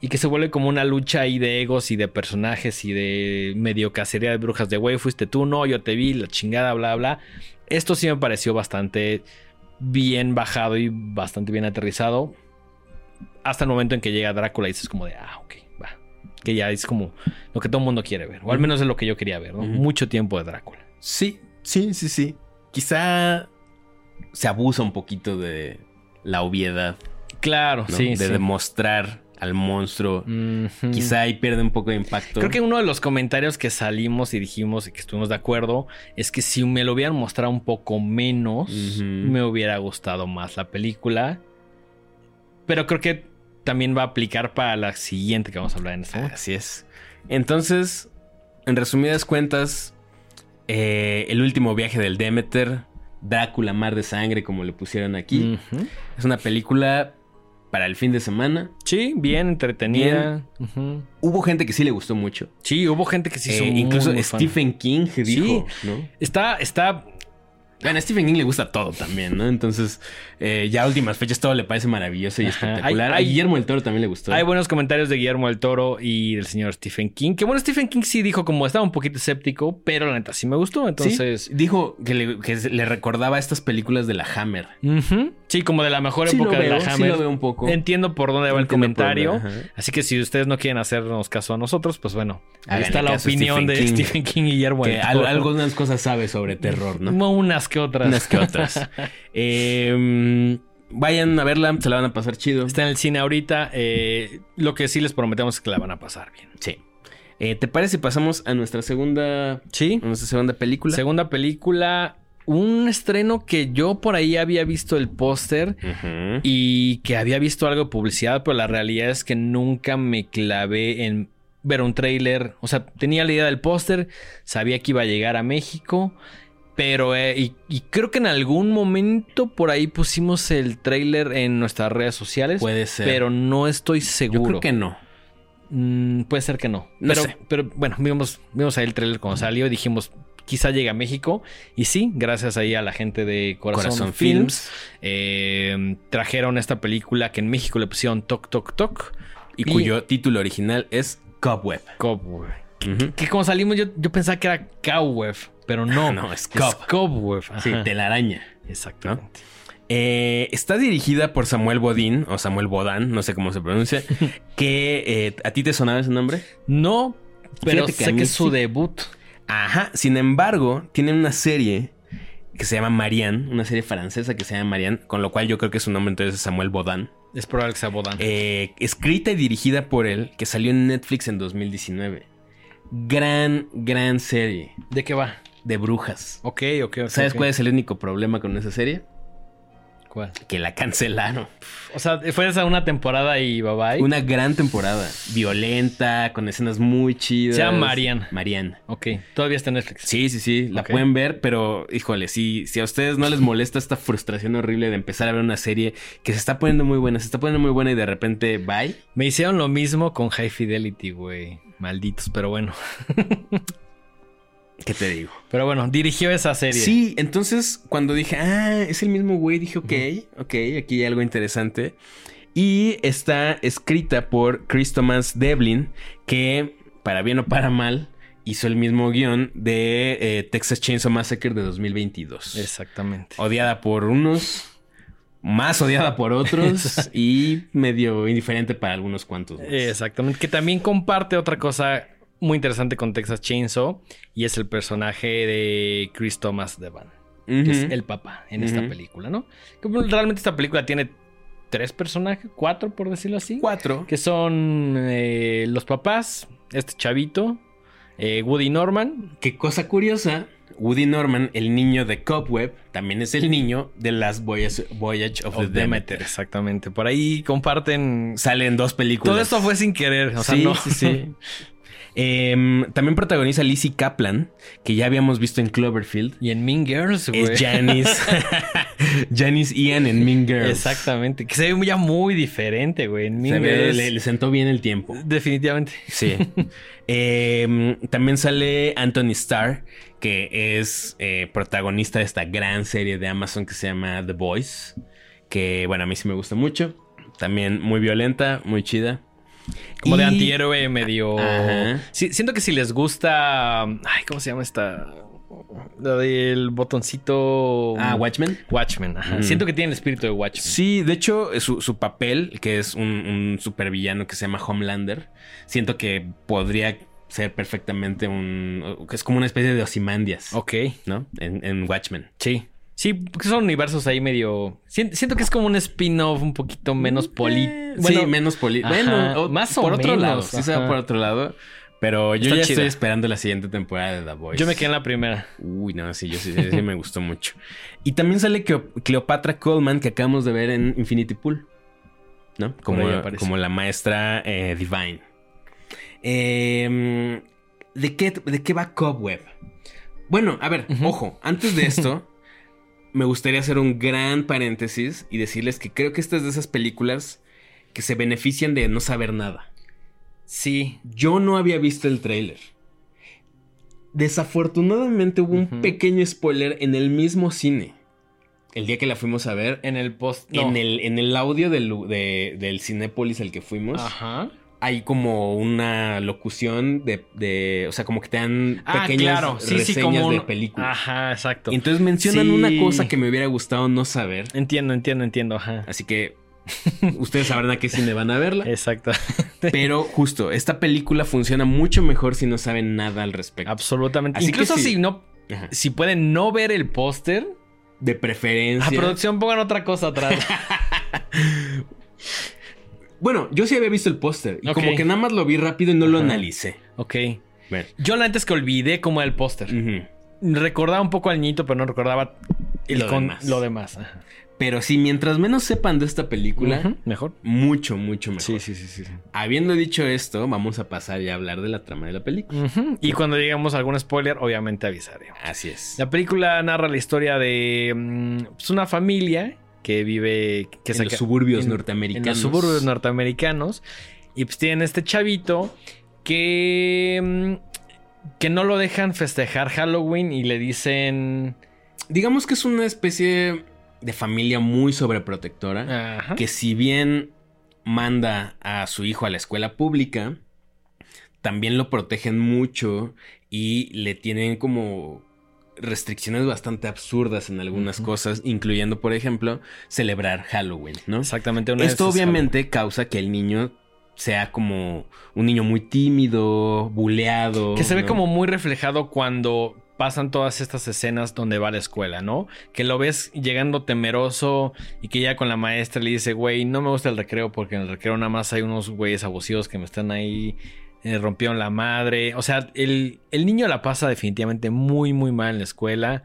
Y que se vuelve como una lucha ahí de egos y de personajes y de medio cacería de brujas de güey, fuiste tú, no, yo te vi, la chingada, bla, bla. Esto sí me pareció bastante bien bajado y bastante bien aterrizado. Hasta el momento en que llega Drácula y dices como de, ah, ok, va. Que ya es como lo que todo el mundo quiere ver. O al menos es lo que yo quería ver, ¿no? Mucho tiempo de Drácula. Sí, sí, sí, sí. Quizá se abusa un poquito de la obviedad, Claro, ¿no? sí, de sí. demostrar al monstruo. Quizá ahí pierde un poco de impacto. Creo que uno de los comentarios que salimos y dijimos y que estuvimos de acuerdo es que si me lo hubieran mostrado un poco menos, me hubiera gustado más la película. Pero creo que también va a aplicar para la siguiente que vamos a hablar en este momento. Así es. Entonces, en resumidas cuentas, eh, el último viaje del Demeter, Drácula, Mar de Sangre, como le pusieron aquí, es una película para el fin de semana. Sí, bien entretenida. Hubo gente que sí le gustó mucho. Sí, hubo gente que sí hizo Eh, muy, incluso muy fan. Stephen King dijo, ¿no? Está, está Bueno, a Stephen King le gusta todo también, ¿no? Entonces, eh, ya a últimas fechas todo le parece maravilloso y Ajá. espectacular. Hay- hay- a Guillermo del Toro también le gustó. Hay buenos comentarios de Guillermo del Toro y del señor Stephen King. Que bueno, Stephen King sí dijo como estaba un poquito escéptico, pero la neta sí me gustó. Sí, Entonces, dijo que le, que le recordaba estas películas de la Hammer. Ujú. Sí, como de la mejor Sí época de la sí Hammer. lo veo un poco. Entiendo por dónde va el Entiendo comentario. dónde. Así que si ustedes no quieren hacernos caso a nosotros, pues bueno, ahí está la opinión Stephen de King. Stephen King y Guillermo Que al- algunas cosas sabe sobre terror, ¿no? No unas que otras. Unas que otras. Eh, vayan a verla, se la van a pasar chido. Está en el cine ahorita. eh, lo que sí les prometemos es que la van a pasar bien. Sí. Eh, ¿Te parece si pasamos a nuestra segunda, Sí. a nuestra segunda película? Segunda película. Un estreno que yo por ahí había visto el póster y que había visto algo de publicidad, pero la realidad es que nunca me clavé en ver un tráiler. O sea, tenía la idea del póster, sabía que iba a llegar a México, pero eh, y, y creo que en algún momento por ahí pusimos el tráiler en nuestras redes sociales, Puede ser. pero no estoy Yo seguro. creo que no. Mm, puede ser que no. No pero, sé. pero bueno, vimos, vimos ahí el trailer cuando salió y dijimos, quizá llegue a México. Y sí, gracias ahí a la gente de Corazón, Corazón Films, eh, trajeron esta película que en México le pusieron Toc Toc Toc. Y, cuyo título original es Cobweb. Cobweb. Que como salimos yo, yo pensaba que era Cowweb, pero no. No, es Cob. Cobweb. Sí, telaraña. Exactamente. Eh, está dirigida por Samuel Bodín, o Samuel Bodán, no sé cómo se pronuncia. que eh, a ti te sonaba ese nombre. No, pero Fíjate sé que es su sí. debut. Ajá. Sin embargo, tiene una serie que se llama Marianne, una serie francesa que se llama Marianne, con lo cual yo creo que su nombre entonces es Samuel Bodán. Es probable que sea Bodan. Eh, escrita y dirigida por él, que salió en Netflix en 2019. Gran, gran serie ¿De qué va? de brujas. Ok, ok, ok. ¿Sabes cuál es el único problema con esa serie? ¿Cuál? Que la cancelaron. O sea, fue esa una temporada y bye bye. Una gran temporada. Violenta, con escenas muy chidas. Se llama Marianne. Marianne. Ok, todavía está en Netflix. Sí, sí, sí, la pueden ver, pero híjole, si, si a ustedes no les molesta esta frustración horrible de empezar a ver una serie que se está poniendo muy buena, se está poniendo muy buena y de repente, bye. Me hicieron lo mismo con High Fidelity, güey. Malditos, pero bueno. ¿Qué te digo? Pero bueno, dirigió esa serie. Sí, entonces cuando dije, ah, es el mismo güey, dije, ok, ok, aquí hay algo interesante. Y está escrita por Chris Thomas Devlin, que, para bien o para mal, hizo el mismo guion de eh, Texas Chainsaw Massacre de 2022. Exactamente. Odiada por unos, más odiada por otros y medio indiferente para algunos cuantos. más. Exactamente. Que también comparte otra cosa muy interesante con Texas Chainsaw. Y es el personaje de Chris Thomas Devan. Que es el papá en esta película, ¿no? Que bueno, realmente esta película tiene tres personajes, cuatro por decirlo así. Cuatro. Que son eh, los papás, este chavito, Eh, Woody Norman. Qué cosa curiosa, Woody Norman, el niño de Cobweb, también es el niño de Last Voyage, Voyage of, of the Demeter. Exactamente. Por ahí comparten. Sale en dos películas. Todo esto fue sin querer. O sea, sí, no. sí, sí. Em, también protagoniza Lizzie Kaplan, que ya habíamos visto en Cloverfield. Y en Mean Girls, güey. Es Janice. Janice Ian en Mean Girls. Exactamente. Que se ve ya muy diferente, güey. En Se Mean ve- Girls. le, le sentó bien el tiempo. Definitivamente. Sí. Em, también sale Anthony Starr, que es eh, protagonista de esta gran serie de Amazon que se llama The Boys. Que, bueno, a mí sí me gusta mucho. También muy violenta, muy chida. Como de antihéroe medio. Ajá. Sí, siento que si les gusta. Ay, ¿cómo se llama esta? La del botoncito. Ah, Watchmen. Watchmen. Ajá. Ujú. Siento que tiene el espíritu de Watchmen. Sí, de hecho, su, su papel, que es un, un supervillano que se llama Homelander, siento que podría ser perfectamente un... es como una especie de Ozymandias, Ok. ¿no? En, en Watchmen. Sí. Sí, porque son universos ahí medio. Sien- Siento que es como un spin-off un poquito menos poli. Bueno, sí, menos poli... ajá, Bueno, o- más o por otro menos, lado. Sí se va por otro lado. Pero yo Está ya chida. estoy esperando la siguiente temporada de The Voice. Yo me quedé en la primera. Uy, no, sí, yo sí, sí, sí me gustó mucho. Y también sale Cleo- Cleopatra Coleman, que acabamos de ver en Infinity Pool. ¿No? Como, como la maestra eh, Divine. Eh, ¿de, qué, ¿De qué va Cobweb? Bueno, a ver, ojo, antes de esto, me gustaría hacer un gran paréntesis y decirles que creo que esta es de esas películas que se benefician de no saber nada. Sí. Yo no había visto el tráiler. Desafortunadamente hubo un pequeño spoiler en el mismo cine. El día que la fuimos a ver. En el post. no. En, el, en el audio del, de- del Cinépolis al que fuimos. Ajá. Hay como una locución de, de- O sea, como que te dan Ah, pequeñas claro. Sí, reseñas sí, como de películas. Ajá, exacto. Y entonces mencionan Sí. una cosa que me hubiera gustado no saber. Entiendo, entiendo, entiendo. Ajá. Así que ustedes sabrán a qué cine van a verla. Exacto. Pero justo, esta película funciona mucho mejor si no saben nada al respecto. Absolutamente. Así Incluso si no. Ajá. Si pueden no ver el póster, De a preferencia. producción pongan otra cosa atrás. Bueno, yo sí había visto el póster. Y como que nada más lo vi rápido y no lo analicé. ok. Bueno. Yo la antes que olvidé cómo era el póster. Recordaba un poco al niñito, pero no recordaba el Lo con- demás. lo demás. Ajá. Pero sí, mientras menos sepan de esta película, Mejor. mucho, mucho mejor. Sí, sí, sí, sí. Habiendo dicho esto, vamos a pasar ya a hablar de la trama de la película. Y cuando digamos algún spoiler, obviamente avisaré. Así es. La película narra la historia de mm, pues, una familia que vive que en los suburbios en- norteamericanos. En los suburbios norteamericanos. Y pues tienen este chavito que. mm, que no lo dejan festejar Halloween y le dicen. Digamos que es una especie de familia muy sobreprotectora. Ajá. que si bien manda a su hijo a la escuela pública, también lo protegen mucho y le tienen como restricciones bastante absurdas en algunas cosas, incluyendo, por ejemplo, celebrar Halloween, ¿no? Exactamente. Una Esto obviamente causa que el niño sea como un niño muy tímido, buleado. Que se ve como muy reflejado cuando pasan todas estas escenas donde va a la escuela, ¿no? Que lo ves llegando temeroso y que ya con la maestra le dice, güey, no me gusta el recreo porque en el recreo nada más hay unos güeyes abusivos que me están ahí, eh, rompieron la madre. O sea, el, el niño la pasa definitivamente muy, muy mal en la escuela.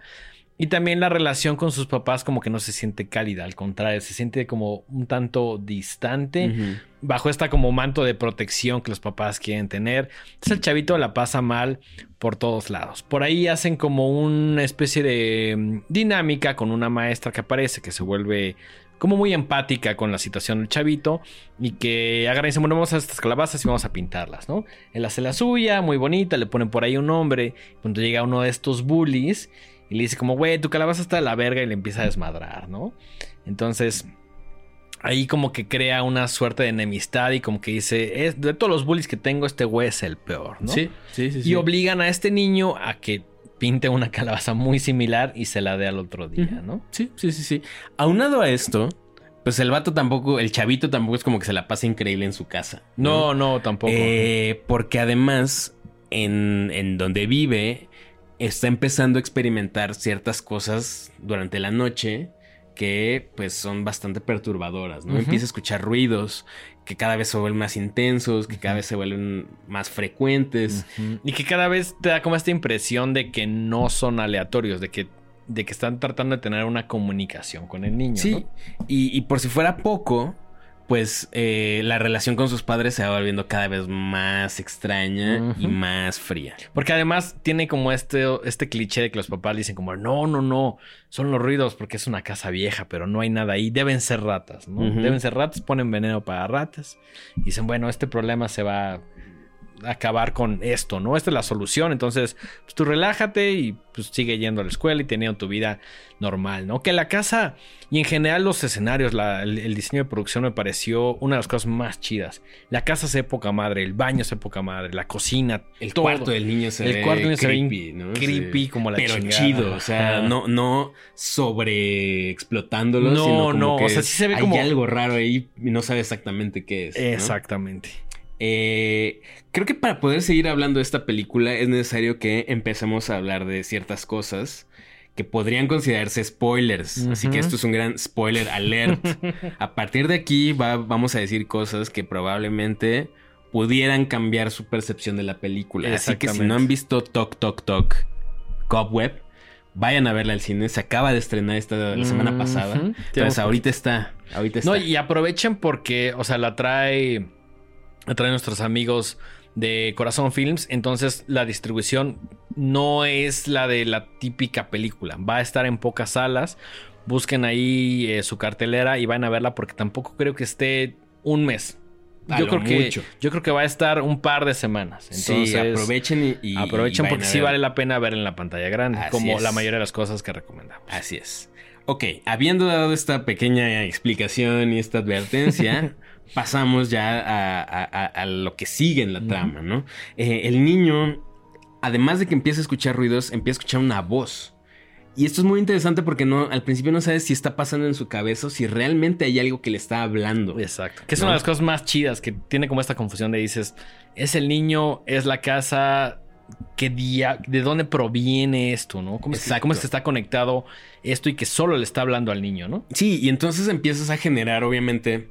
Y también la relación con sus papás como que no se siente cálida, al contrario, se siente como un tanto distante bajo esta como manto de protección que los papás quieren tener. Entonces el chavito la pasa mal por todos lados. Por ahí hacen como una especie de mm, dinámica con una maestra que aparece, que se vuelve como muy empática con la situación del chavito y que dicen, bueno, vamos a estas calabazas y vamos a pintarlas, ¿no? Él hace la suya, muy bonita, le ponen por ahí un nombre. Cuando llega uno de estos bullies y le dice como, güey, tu calabaza está de la verga y le empieza a desmadrar, ¿no? Entonces ahí como que crea una suerte de enemistad y como que dice, es, de todos los bullies que tengo, este güey es el peor, ¿no? Sí, sí, sí. Y sí. obligan a este niño a que pinte una calabaza muy similar y se la dé al otro día. ¿no? Sí, sí, sí, sí. Aunado a esto, pues el vato tampoco, el chavito tampoco es como que se la pasa increíble en su casa. No, no, tampoco. Eh, porque además, en, en donde vive, está empezando a experimentar ciertas cosas durante la noche que pues son bastante perturbadoras, ¿no? Empieza a escuchar ruidos que cada vez se vuelven más intensos, que cada vez se vuelven más frecuentes. Y que cada vez te da como esta impresión de que no son aleatorios, de que, de que están tratando de tener una comunicación con el niño. Sí, y, y por si fuera poco, pues eh, la relación con sus padres se va volviendo cada vez más extraña y más fría. Porque además tiene como este, este cliché de que los papás dicen como, no, no, no, son los ruidos porque es una casa vieja, pero no hay nada ahí, deben ser ratas, ¿no? Deben ser ratas, ponen veneno para ratas y dicen, bueno, este problema se va acabar con esto, ¿no? Esta es la solución. Entonces, pues tú relájate y pues sigue yendo a la escuela y teniendo tu vida normal, ¿no? Que la casa y en general los escenarios, el, diseño de producción me pareció una de las cosas más chidas. La casa es época madre, el baño es época madre, la cocina, el cuarto del niño se el cuarto creepy, ¿no? creepy como la Pero chido, o sea, no, no sobre explotándolo, no, sino como no, o sea, sí se ve hay algo raro ahí y no sabe exactamente qué es. Exactamente. Eh, creo que para poder seguir hablando de esta película es necesario que empecemos a hablar de ciertas cosas que podrían considerarse spoilers. Así que esto es un gran spoiler alert. a partir de aquí vamos a decir cosas que probablemente pudieran cambiar su percepción de la película. Así que si no han visto Talk Talk Talk Cobweb, vayan a verla al cine. Se acaba de estrenar esta la semana pasada. Entonces ahorita está, ahorita está. No, y aprovechen porque, o sea, la trae traen nuestros amigos de Corazón Films. Entonces la distribución no es la de la típica película. Va a estar en pocas salas. Busquen ahí eh, su cartelera y van a verla porque tampoco creo que esté un mes. yo creo, que, yo creo que va a estar un par de semanas. Entonces, sí, aprovechen y, aprovechen porque sí vale la pena ver en la pantalla grande, como la mayoría de las cosas que recomendamos. Así es. Ok, habiendo dado esta pequeña explicación y esta advertencia, pasamos ya a, lo que sigue en la trama, ¿no? Eh, el niño, además de que empieza a escuchar ruidos, empieza a escuchar una voz. Y esto es muy interesante porque no, al principio no sabes si está pasando en su cabeza o si realmente hay algo que le está hablando. Exacto. Que es una de las cosas más chidas que tiene como esta confusión de dices, es el niño, es la casa, ¿qué día, de dónde proviene esto, ¿no? ¿Cómo, es ¿Cómo es que está conectado esto y que solo le está hablando al niño, ¿no? Sí, y entonces empiezas a generar, obviamente,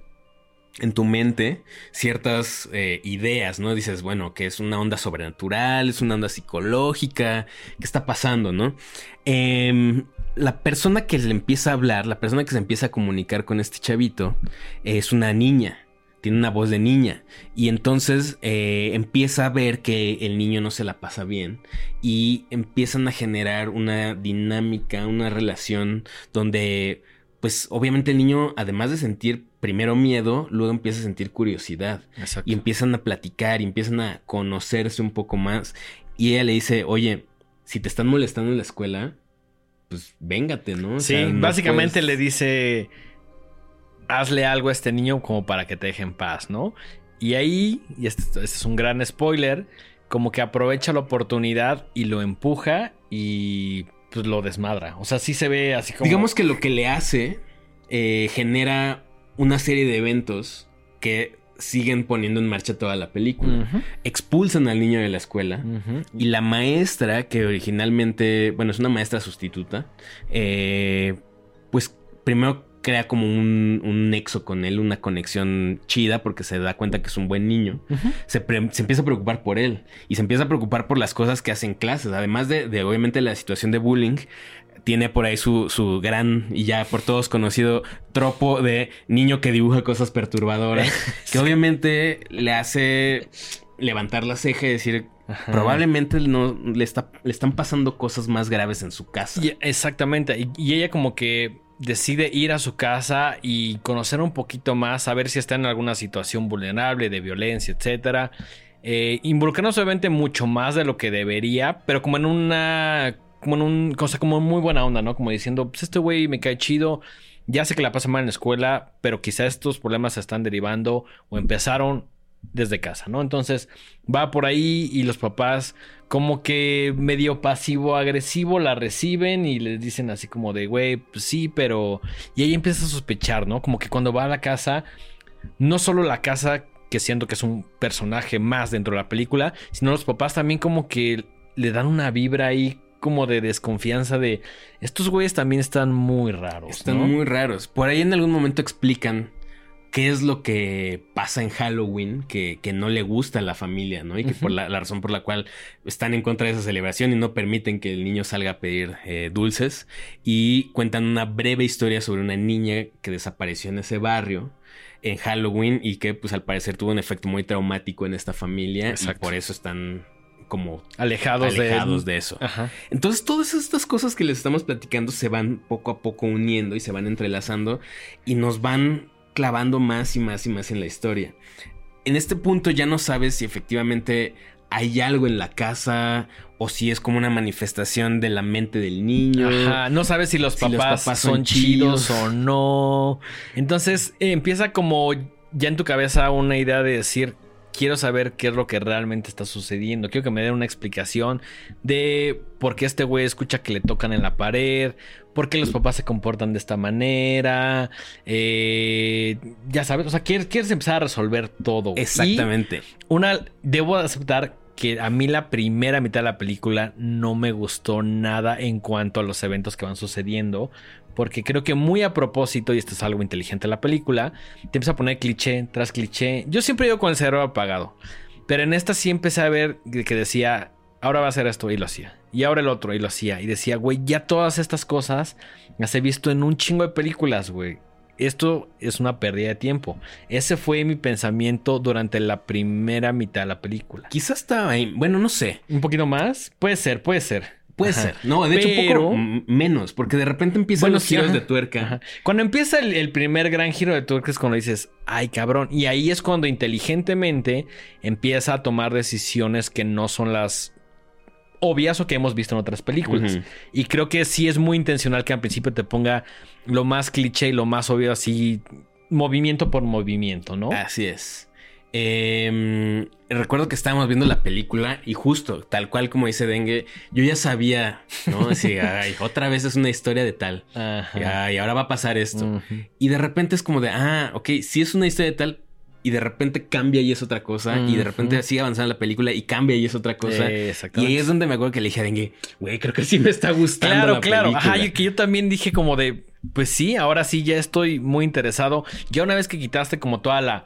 en tu mente ciertas eh, ideas, ¿no? Dices, bueno, que es una onda sobrenatural, es una onda psicológica, ¿qué está pasando, no? Em, la persona que le empieza a hablar, la persona que se empieza a comunicar con este chavito, es una niña, tiene una voz de niña, y entonces eh, empieza a ver que el niño no se la pasa bien, y empiezan a generar una dinámica, una relación donde pues obviamente el niño, además de sentir primero miedo, luego empieza a sentir curiosidad. Y empiezan a platicar y empiezan a conocerse un poco más. Y ella le dice, oye, si te están molestando en la escuela, pues véngate, ¿no? sí, básicamente le dice, hazle algo a este niño como para que te deje en paz, ¿no? Y ahí, y este, este es un gran spoiler, como que aprovecha la oportunidad y lo empuja y pues lo desmadra. O sea, sí se ve así como. Digamos que lo que le hace eh, genera una serie de eventos que siguen poniendo en marcha toda la película. Expulsan al niño de la escuela y la maestra, que originalmente, bueno, es una maestra sustituta, eh, pues primero crea como un, nexo con él, una conexión chida porque se da cuenta que es un buen niño. se, empieza a preocupar por él y se empieza a preocupar por las cosas que hacen clases. Además de, de obviamente la situación de bullying, tiene por ahí su, su, gran y ya por todos conocido tropo de niño que dibuja cosas perturbadoras, que obviamente le hace levantar la ceja y decir, probablemente no, le, está, le están pasando cosas más graves en su casa. exactamente, y ella como que decide ir a su casa y conocer un poquito más, saber si está en alguna situación vulnerable de violencia, etcétera. Eh, involucrándose obviamente mucho más de lo que debería, pero como en una, como en un, cosa como muy buena onda, ¿no? Como diciendo, pues este güey me cae chido, ya sé que la pasa mal en la escuela, pero quizá estos problemas se están derivando o empezaron desde casa, ¿no? Entonces va por ahí y los papás como que medio pasivo agresivo la reciben y les dicen así como de, güey, pues sí, pero... Y ella empieza a sospechar, ¿no? Como que cuando va a la casa, no solo la casa, que siento que es un personaje más dentro de la película, sino los papás también como que le dan una vibra ahí como de desconfianza de estos güeyes también están muy raros. Están ¿no? muy raros. Por ahí en algún momento explican qué es lo que pasa en Halloween que, que no le gusta a la familia, ¿no? Y que por la, la razón por la cual están en contra de esa celebración y no permiten que el niño salga a pedir eh, dulces. Y cuentan una breve historia sobre una niña que desapareció en ese barrio en Halloween y que pues al parecer tuvo un efecto muy traumático en esta familia Exacto. y por eso están como Alejados, alejados de... de eso. Ajá. Entonces todas estas cosas que les estamos platicando se van poco a poco uniendo y se van entrelazando y nos van clavando más y más y más en la historia. En este punto ya no sabes si efectivamente hay algo en la casa o si es como una manifestación de la mente del niño. Ajá, no sabes si los Si los papás, papás son, son chidos, chidos. o no. Entonces eh, empieza como ya en tu cabeza una idea de decir, quiero saber qué es lo que realmente está sucediendo. Quiero que me den una explicación de por qué este güey escucha que le tocan en la pared, por qué los papás se comportan de esta manera. eh, ya sabes, o sea, quieres, quieres empezar a resolver todo. Y Exactamente. una, debo aceptar que a mí la primera mitad de la película no me gustó nada en cuanto a los eventos que van sucediendo. Porque creo que muy a propósito, y esto es algo inteligente de la película, te empieza a poner cliché tras cliché. Yo siempre digo con el cerebro apagado. Pero en esta sí empecé a ver que decía, ahora va a hacer esto y lo hacía. Y ahora el otro y lo hacía. Y decía, güey, ya todas estas cosas las he visto en un chingo de películas, güey. Esto es una pérdida de tiempo. Ese fue mi pensamiento durante la primera mitad de la película. Quizás estaba ahí. Bueno, no sé. ¿Un poquito más? Puede ser, puede ser. Puede Ajá. ser. No, de hecho, Pero- poco menos. Porque de repente empiezan Bueno, los sí, giros de tuerca. Ajá. Cuando empieza el, el primer gran giro de tuerca es cuando dices, ay cabrón. Y ahí es cuando inteligentemente empieza a tomar decisiones que no son las obvias o que hemos visto en otras películas. Y creo que sí es muy intencional que al principio te ponga lo más cliché y lo más obvio así, movimiento por movimiento, ¿no? Así es. Eh, recuerdo que estábamos viendo la película y justo, tal cual como dice Dengue, yo ya sabía, ¿no? Así, ay, otra vez es una historia de tal. Ajá. Y, ahora va a pasar esto. Y de repente es como de, ah, ok, sí es una historia de tal. Y de repente cambia y es otra cosa. Y de repente sigue avanzando la película y cambia y es otra cosa. Eh, y ahí es donde me acuerdo que le dije a Dengue, güey, creo que sí me está gustando. Claro, la claro. película". Ajá, yo, que yo también dije como de, pues sí, ahora sí ya estoy muy interesado. Ya una vez que quitaste como toda la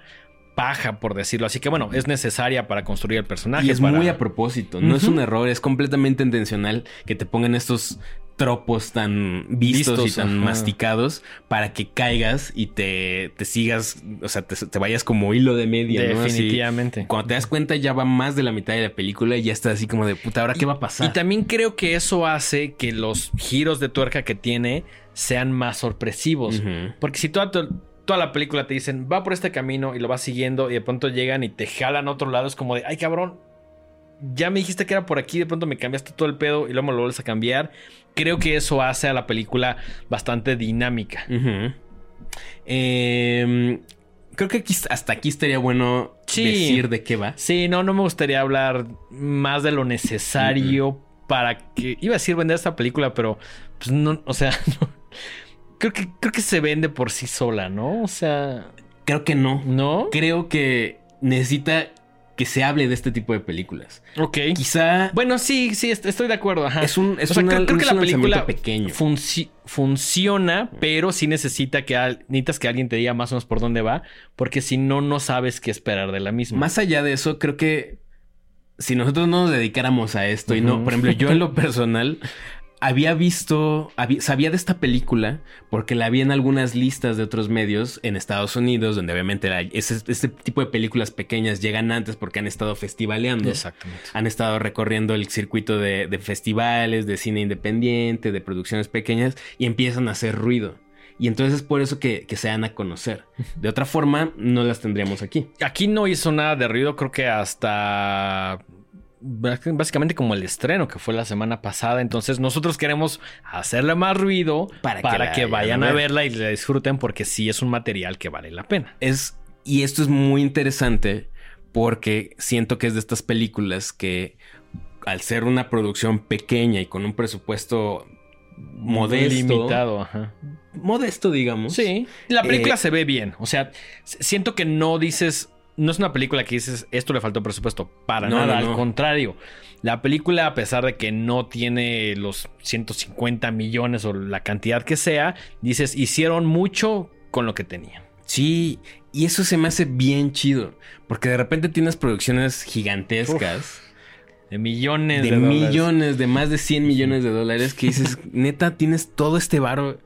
paja, por decirlo así, que bueno, es necesaria para construir el personaje. Y es para- muy a propósito, no es un error, es completamente intencional que te pongan estos tropos tan vistos, Vistos, y tan ajá. masticados para que caigas y te, te sigas, o sea, te, te vayas como hilo de media, ¿no? Así, Definitivamente. cuando te das cuenta ya va más de la mitad de la película y ya estás así como de puta, ¿ahora qué va a pasar? Y también creo que eso hace que los giros de tuerca que tiene sean más sorpresivos. Porque si tu- toda la película te dicen, va por este camino y lo vas siguiendo y de pronto llegan y te jalan a otro lado, es como de, ay cabrón, ya me dijiste que era por aquí, de pronto me cambiaste todo el pedo y luego me lo vuelves a cambiar. Creo que eso hace a la película bastante dinámica. Eh, creo que aquí- hasta aquí estaría bueno Sí. decir de qué va. Sí, no, no me gustaría hablar más de lo necesario para que. Iba a decir vender esta película, pero pues no, o sea, no. Creo que creo que se vende por sí sola, ¿no? O sea, Creo que no. ¿no? Creo que necesita que se hable de este tipo de películas. Ok. Quizá Bueno, sí, sí, est- estoy de acuerdo. Ajá. es un, es o sea, una- creo, creo que la película pequeño. funci- funciona, pero sí necesita que al- necesitas que alguien te diga más o menos por dónde va, porque si no, no sabes qué esperar de la misma. Más allá de eso, creo que si nosotros no nos dedicáramos a esto y no, por ejemplo, yo en lo personal había visto, había- sabía de esta película porque la vi en algunas listas de otros medios en Estados Unidos, donde obviamente la- ese, este tipo de películas pequeñas llegan antes porque han estado festivaleando. Exactamente. Han estado recorriendo el circuito de, de festivales, de cine independiente, de producciones pequeñas y empiezan a hacer ruido. Y entonces es por eso que, que se dan a conocer. De otra forma, no las tendríamos aquí. Aquí no hizo nada de ruido, creo que hasta básicamente como el estreno que fue la semana pasada. Entonces nosotros queremos hacerle más ruido Para para, que vayan a a ver. verla y la disfruten porque sí es un material que vale la pena. Es, y esto es muy interesante porque siento que es de estas películas que al ser una producción pequeña y con un presupuesto modesto, Limitado, ajá. modesto digamos. Sí. La película Eh, se ve bien. O sea, siento que no dices no es una película que dices, esto le faltó presupuesto. Para No, nada, no, no. al contrario. La película, a pesar de que no tiene los 150 millones o la cantidad que sea, dices, hicieron mucho con lo que tenían. Sí, y eso se me hace bien chido. Porque de repente tienes producciones gigantescas. De millones de, de dólares. millones, de más de 100 millones de dólares, que dices, neta, tienes todo este varo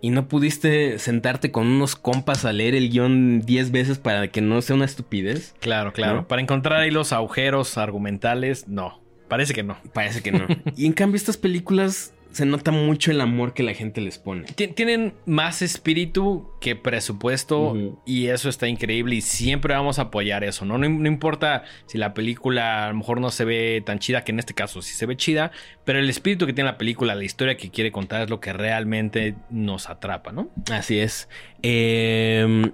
y no pudiste sentarte con unos compas a leer el guion 10 veces para que no sea una estupidez. Claro, claro. ¿No? Para encontrar ahí los agujeros argumentales, no. Parece que no. Parece que no. y en cambio, estas películas se nota mucho el amor que la gente les pone. Tien- Tienen más espíritu que presupuesto y eso está increíble y siempre vamos a apoyar eso, ¿no? ¿no? No importa si la película a lo mejor no se ve tan chida, que en este caso sí se ve chida, pero el espíritu que tiene la película, la historia que quiere contar es lo que realmente nos atrapa, ¿no? Así es. Eh,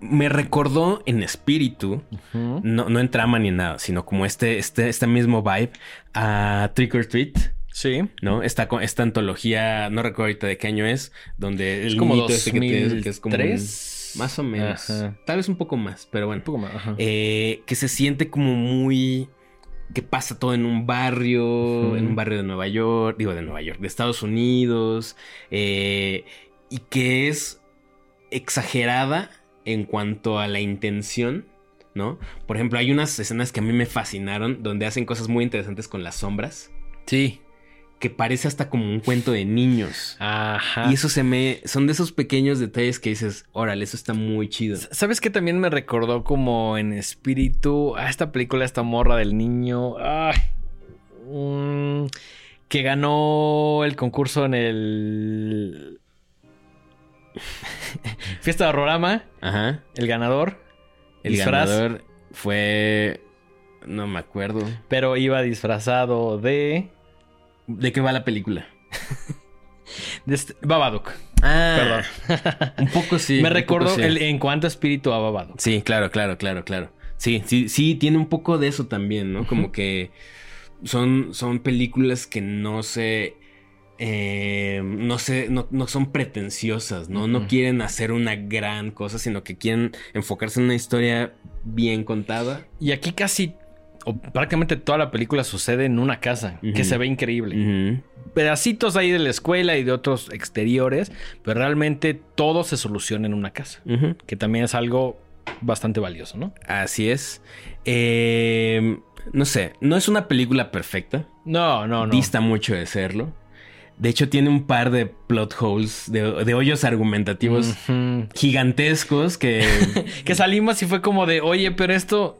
me recordó en espíritu, no, no en trama ni nada, sino como este, este, este mismo vibe a Trick or Treat. Sí. ¿no? Esta, esta antología, no recuerdo ahorita de qué año es, donde Es el como niñito este que tienes, que es como un- 2003. más o menos. Ajá. Tal vez un poco más, pero bueno. Un poco más. ajá. Eh, que se siente como muy... que pasa todo en un barrio, en un barrio de Nueva York, digo de Nueva York, de Estados Unidos, eh, y que es exagerada en cuanto a la intención, ¿no? Por ejemplo, hay unas escenas que a mí me fascinaron, donde hacen cosas muy interesantes con las sombras, Sí. Que parece hasta como un cuento de niños. Ajá. Y eso se me. Son de esos pequeños detalles que dices, órale, eso está muy chido. ¿Sabes qué también me recordó como en espíritu a esta película, esta morra del niño? Ay, mm, que ganó el concurso en el. Fiesta de Horrorama, Ajá. el ganador. El disfraz, ganador fue. No me acuerdo. Pero iba disfrazado de. ¿De qué va la película? de este- Babadook. Ah, Perdón. Un poco sí. me sí. el, en cuanto a espíritu a Babadook. Sí, claro, claro, claro, claro. Sí, sí, sí, tiene un poco de eso también, ¿no? Como que son, son películas que no se. eh, no sé, no, no son pretenciosas, ¿no? No quieren hacer una gran cosa, sino que quieren enfocarse en una historia bien contada. Y aquí casi. O prácticamente toda la película sucede en una casa, que se ve increíble. Pedacitos ahí de la escuela y de otros exteriores, pero realmente todo se soluciona en una casa, que también es algo bastante valioso, ¿no? Así es. Eh, no sé, no es una película perfecta. No, no, no. Dista mucho de serlo. De hecho, tiene un par de plot holes, de, de hoyos argumentativos gigantescos que... Que salimos y fue como de, oye, pero esto...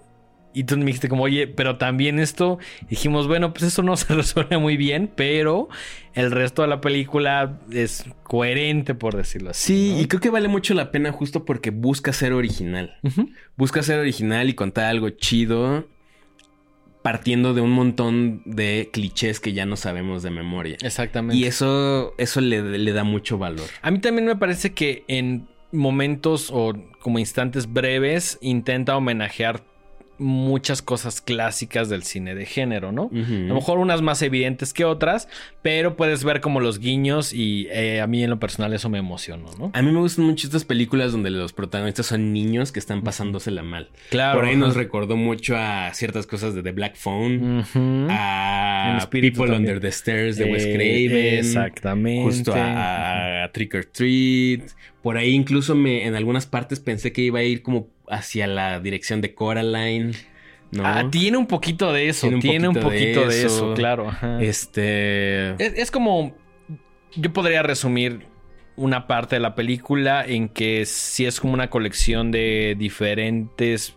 Y tú me dijiste como, oye, pero también esto... Dijimos, bueno, pues esto no se resuelve muy bien, pero el resto de la película es coherente, por decirlo así. Sí, ¿no? y creo que vale mucho la pena justo porque busca ser original. Busca ser original y contar algo chido partiendo de un montón de clichés que ya no sabemos de memoria. Exactamente. Y eso, eso le, le da mucho valor. A mí también me parece que en momentos o como instantes breves intenta homenajear muchas cosas clásicas del cine de género, ¿no? A lo mejor unas más evidentes que otras, pero puedes ver como los guiños y eh, a mí en lo personal eso me emocionó, ¿no? A mí me gustan mucho estas películas donde los protagonistas son niños que están pasándosela mal. Claro. Por ahí nos recordó mucho a ciertas cosas de The Black Phone, a People también. Under the Stairs de Wes Eh, Craven. Exactamente. Justo a, a Trick or Treat. Por ahí incluso me, en algunas partes pensé que iba a ir como hacia la dirección de Coraline. ¿no? Ah, tiene un poquito de eso, Tiene tiene un un poquito de de, eso, eso. claro. ajá. Este. Es, es como. Yo podría resumir una parte de la película en que sí es como una colección de diferentes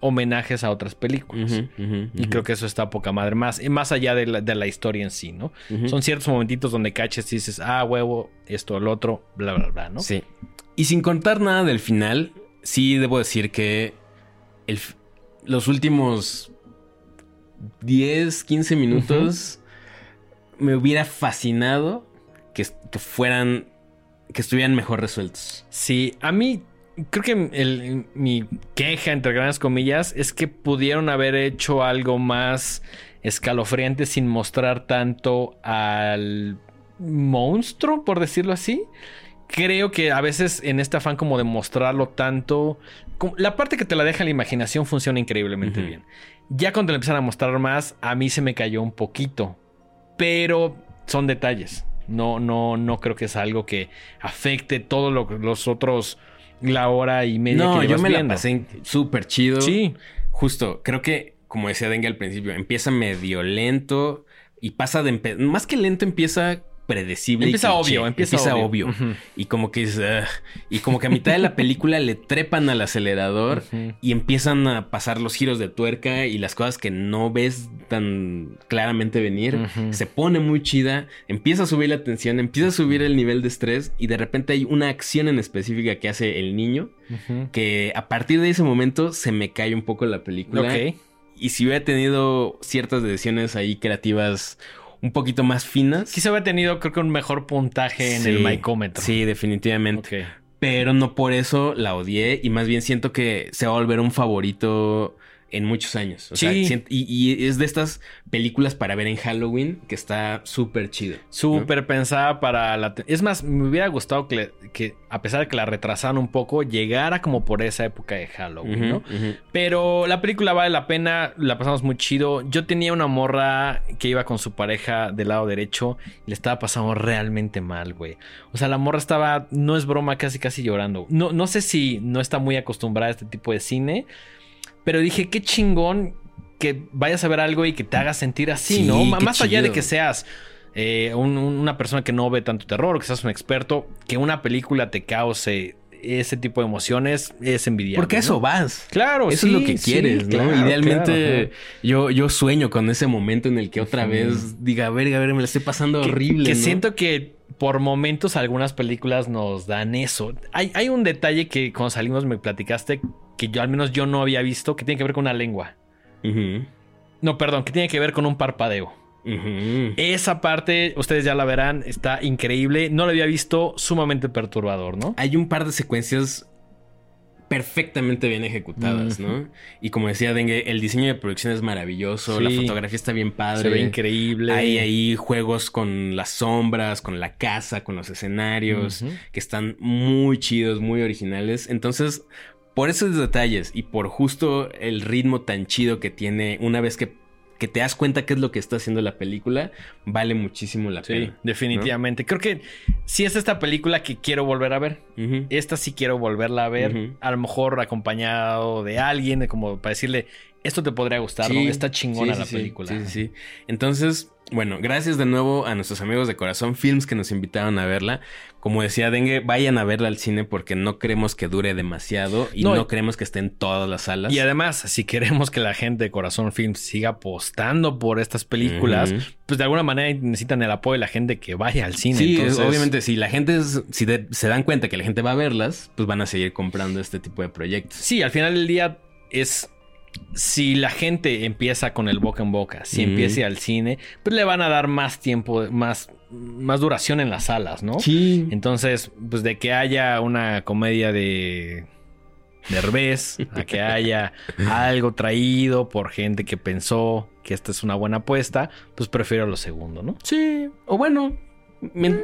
homenajes a otras películas. Y creo que eso está a poca madre. Más, más allá de la, de la historia en sí, ¿no? Son ciertos momentitos donde caches y dices, ah, huevo, esto, lo otro, bla, bla, bla, ¿no? Sí. Y sin contar nada del final, sí debo decir que el los últimos 10, 15 minutos me hubiera fascinado que fueran, que estuvieran mejor resueltos. Sí, a mí creo que el- mi queja, entre grandes comillas, es que pudieron haber hecho algo más escalofriante sin mostrar tanto al monstruo, por decirlo así. Creo que a veces en este afán como de mostrarlo tanto, como- la parte que te la deja la imaginación funciona increíblemente bien. Ya cuando le empiezan a mostrar más, a mí se me cayó un poquito, pero son detalles. No, no, no creo que es algo que afecte todos los otros la hora y media No, que yo me la viendo. pasé súper chido. Sí, Justo, creo que, como decía Dengue al principio, empieza medio lento y pasa de... Más que lento, empieza predecible. empieza cliché. obvio, empieza, obvio. Ujú. Y como que es, "Ugh". y como que a mitad de la película le trepan al acelerador y empiezan a pasar los giros de tuerca y las cosas que no ves tan claramente venir. Se pone muy chida, empieza a subir la tensión, empieza a subir el nivel de estrés y de repente hay una acción en específica que hace el niño que a partir de ese momento se me cae un poco la película. Y si hubiera tenido ciertas decisiones ahí creativas un poquito más finas. Quizá hubiera tenido, creo que un mejor puntaje en Sí, el micómetro. Sí, definitivamente. Pero no por eso la odié y más bien siento que se va a volver un favorito en muchos años. O sea, Sí. y, y es de estas películas para ver en Halloween que está súper chido. ¿no? Súper pensada para la... Es más, me hubiera gustado que, le- que, a pesar de que la retrasaran un poco, llegara como por esa época de Halloween, ¿no? Pero la película vale la pena, la pasamos muy chido. Yo tenía una morra que iba con su pareja del lado derecho y le estaba pasando realmente mal, güey. O sea, la morra estaba, no es broma, casi casi llorando. No, no sé si no está muy acostumbrada a este tipo de cine, pero dije, qué chingón que vayas a ver algo y que te haga sentir así, Sí, ¿no? Más allá de que seas eh, un- un- una persona que no ve tanto terror o que seas un experto, que una película te cause ese tipo de emociones es envidiable. Porque eso vas. Claro, Eso sí, es lo que sí, quieres, ¿no? Idealmente, claro, yo, yo sueño con ese momento en el que otra vez diga, verga, a ver, me la estoy pasando que, horrible. que ¿no? siento que por momentos algunas películas nos dan eso. Hay, hay un detalle que cuando salimos me platicaste que yo al menos yo no había visto que tiene que ver con una lengua. No, perdón, que tiene que ver con un parpadeo. Esa parte, ustedes ya la verán, está increíble. No lo había visto, sumamente perturbador, ¿no? Hay un par de secuencias perfectamente bien ejecutadas. ¿no? Y como decía Dengue, el diseño de producción es maravilloso, Sí. la fotografía está bien padre. Se ve increíble. Hay ahí juegos con las sombras, con la casa, con los escenarios, que están muy chidos, muy originales. Entonces, por esos detalles y por justo el ritmo tan chido que tiene una vez que, que te das cuenta qué es lo que está haciendo la película, vale muchísimo la Sí, pena. definitivamente. Creo que sí es esta película que quiero volver a ver. Esta sí quiero volverla a ver. A lo mejor acompañado de alguien, como para decirle, esto te podría gustar, ¿no? Está chingona sí, la sí, película. Sí, sí, sí. Entonces, bueno, gracias de nuevo a nuestros amigos de Corazón Films que nos invitaron a verla. Como decía Dengue, vayan a verla al cine porque no queremos que dure demasiado y No, no, queremos que esté en todas las salas. Y además, si queremos que la gente de Corazón Films siga apostando por estas películas, pues de alguna manera necesitan el apoyo de la gente que vaya al cine. Sí, Entonces, obviamente, si la gente, es- si de- se dan cuenta que la gente va a verlas, pues van a seguir comprando este tipo de proyectos. Sí, al final del día es. Si la gente empieza con el boca en boca, si Ujú. empieza al cine, pues le van a dar más tiempo, más, más duración en las salas, ¿no? Sí. Entonces, pues de que haya una comedia de Derbez, a que haya algo traído por gente que pensó que esta es una buena apuesta, pues prefiero lo segundo, ¿no? Sí. O bueno,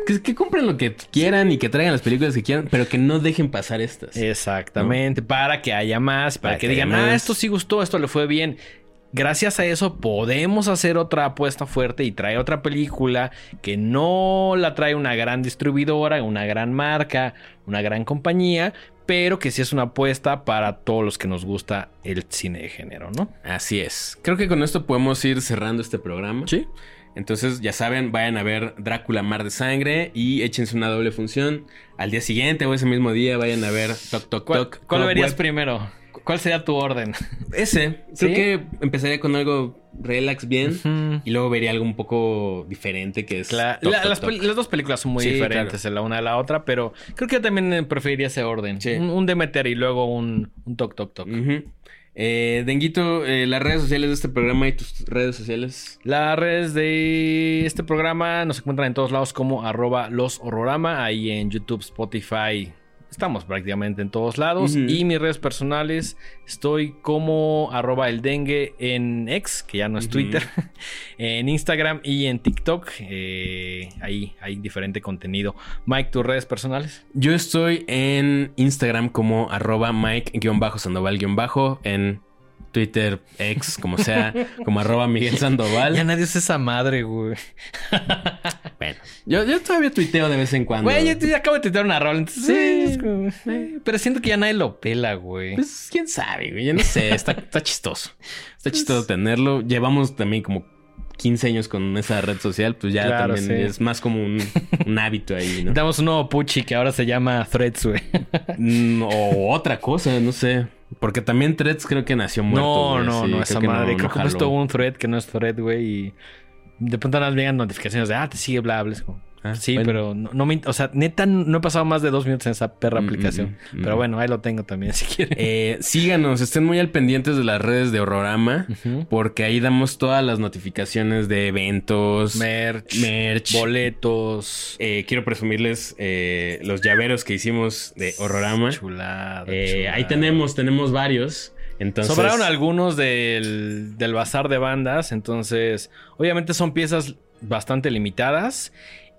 que, que compren lo que quieran y que traigan las películas que quieran, pero que no dejen pasar estas. Exactamente, para que haya más, para, Para que, que digan, ah, esto sí gustó, esto le fue bien. Gracias a eso podemos hacer otra apuesta fuerte y traer otra película que no la trae una gran distribuidora, una gran marca, una gran compañía, pero que sí es una apuesta para todos los que nos gusta el cine de género, ¿no? Así es. Creo que con esto podemos ir cerrando este programa. Sí. Entonces, ya saben, vayan a ver Drácula Mar de Sangre y échense una doble función. Al día siguiente o ese mismo día vayan a ver Toc Toc ¿Cuál, Toc. cuál Cop verías Web. primero? ¿Cuál sería tu orden? Ese. ¿Sí? Creo que empezaría con algo relax bien. Y luego vería algo un poco diferente que es... Toc la- Toc las, Toc. dos películas son muy Sí, diferentes la una de la otra, pero creo que yo también preferiría ese orden. Sí. Un, un Demeter y luego un, un Toc Toc Toc. Ujú. Eh, Denguito, eh, las redes sociales de este programa y tus redes sociales. Las redes de este programa nos encuentran en todos lados como arroba los horrorama, ahí en YouTube, Spotify. Estamos prácticamente en todos lados. Y mis redes personales, estoy como arroba el dengue en X, que ya no es. Twitter, en Instagram y en TikTok. Eh, ahí hay diferente contenido. Mike, tus redes personales. Yo estoy en Instagram como arroba Mike-Sandoval- en Twitter, X, como sea, como arroba Miguel Sandoval. Ya nadie usa esa madre, güey. Bueno, yo, yo todavía tuiteo de vez en cuando. Güey, yo, yo acabo de tuitear una rola. Entonces, Sí. es como- eh, pero siento que ya nadie lo pela, güey. Pues quién sabe, güey. Yo no sé, está, está chistoso. Está Pues chistoso tenerlo. Llevamos también como 15 años con esa red social, pues ya Claro, también sí. es más como un, un hábito ahí, ¿no? Damos un nuevo Puchi que ahora se llama Threads, güey. Mm, o otra cosa, no sé. Porque también Threads creo que nació muerto. No, güey. no, Sí, no, creo esa que madre. no- Creo no que he puesto jaló. un thread que no es thread, güey. Y de pronto nos llegan notificaciones de, ah, te sigue, bla, bla. Es como, Ah, sí, bueno. pero no, no me... O sea, neta, no he pasado más de dos minutos en esa perra Mm, aplicación. mm, mm. Pero bueno, ahí lo tengo también, si quieren. Eh, síganos, estén muy al pendientes de las redes de Horrorama. Porque ahí damos todas las notificaciones de eventos, Merch, merch. boletos. Eh, quiero presumirles eh, los llaveros que hicimos de Horrorama. Chulada. ahí tenemos, tenemos varios. Entonces, Sobraron algunos del, del bazar de bandas, entonces obviamente son piezas bastante limitadas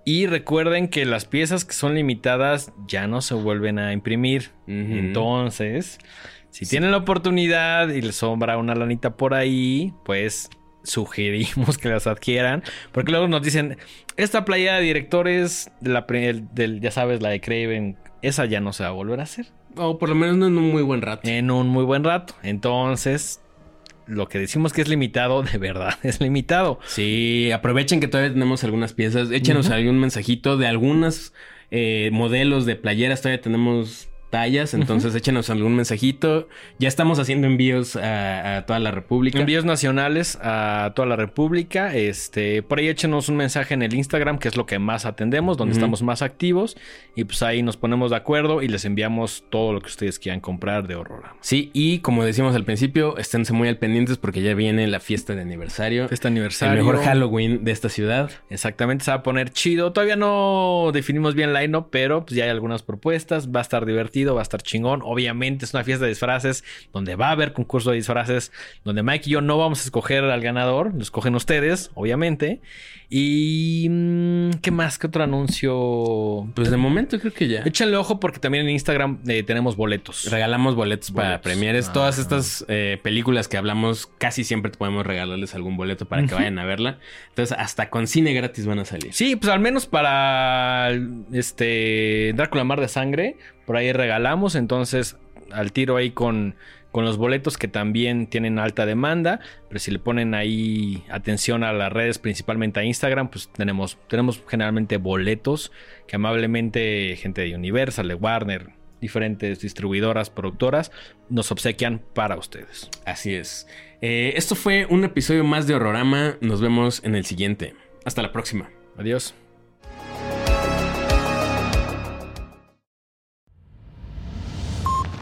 y recuerden que las piezas que son limitadas ya no se vuelven a imprimir. Entonces, si tienen la oportunidad y les sobra una lanita por ahí, pues sugerimos que las adquieran, porque luego nos dicen, esta playa de directores de la del ya sabes, la de Craven, esa ya no se va a volver a hacer O por lo menos no en un muy buen rato. en un muy buen rato. Entonces, lo que decimos que es limitado, de verdad es limitado. Sí, aprovechen que todavía tenemos algunas piezas. Échenos algún mensajito de algunos eh, modelos de playeras. Todavía tenemos tallas, entonces échenos algún mensajito. Ya estamos haciendo envíos a, a toda la República. Envíos nacionales a toda la República. Este, por ahí échenos un mensaje en el Instagram, que es lo que más atendemos, donde estamos más activos. Y pues ahí nos ponemos de acuerdo y les enviamos todo lo que ustedes quieran comprar de Horrorama. Sí, y como decíamos al principio, esténse muy al pendientes porque ya viene la fiesta de aniversario. El aniversario. mejor Halloween de esta ciudad. Exactamente, se va a poner chido. Todavía no definimos bien la line pero pues ya hay algunas propuestas. Va a estar divertido, va a estar chingón. Obviamente es una fiesta de disfraces donde va a haber concurso de disfraces, donde Mike y yo no vamos a escoger al ganador, lo escogen ustedes, obviamente. Y mm, ¿qué más? ¿Qué otro anuncio? Pues de momento creo que ya. Échenle ojo porque también en Instagram eh, tenemos boletos. Regalamos boletos, para premieres. Ah. Todas estas eh, películas que hablamos, casi siempre te podemos regalarles algún boleto para que vayan a verla. Entonces, hasta con cine gratis van a salir. Sí, pues al menos para este Drácula Mar de Sangre, por ahí regalamos, entonces al tiro ahí con, con los boletos que también tienen alta demanda, pero si le ponen ahí atención a las redes, principalmente a Instagram, pues tenemos, tenemos generalmente boletos que amablemente gente de Universal, de Warner, diferentes distribuidoras, productoras, nos obsequian para ustedes. Así es. Eh, esto fue un episodio más de Horrorama. Nos vemos en el siguiente. Hasta la próxima. Adiós.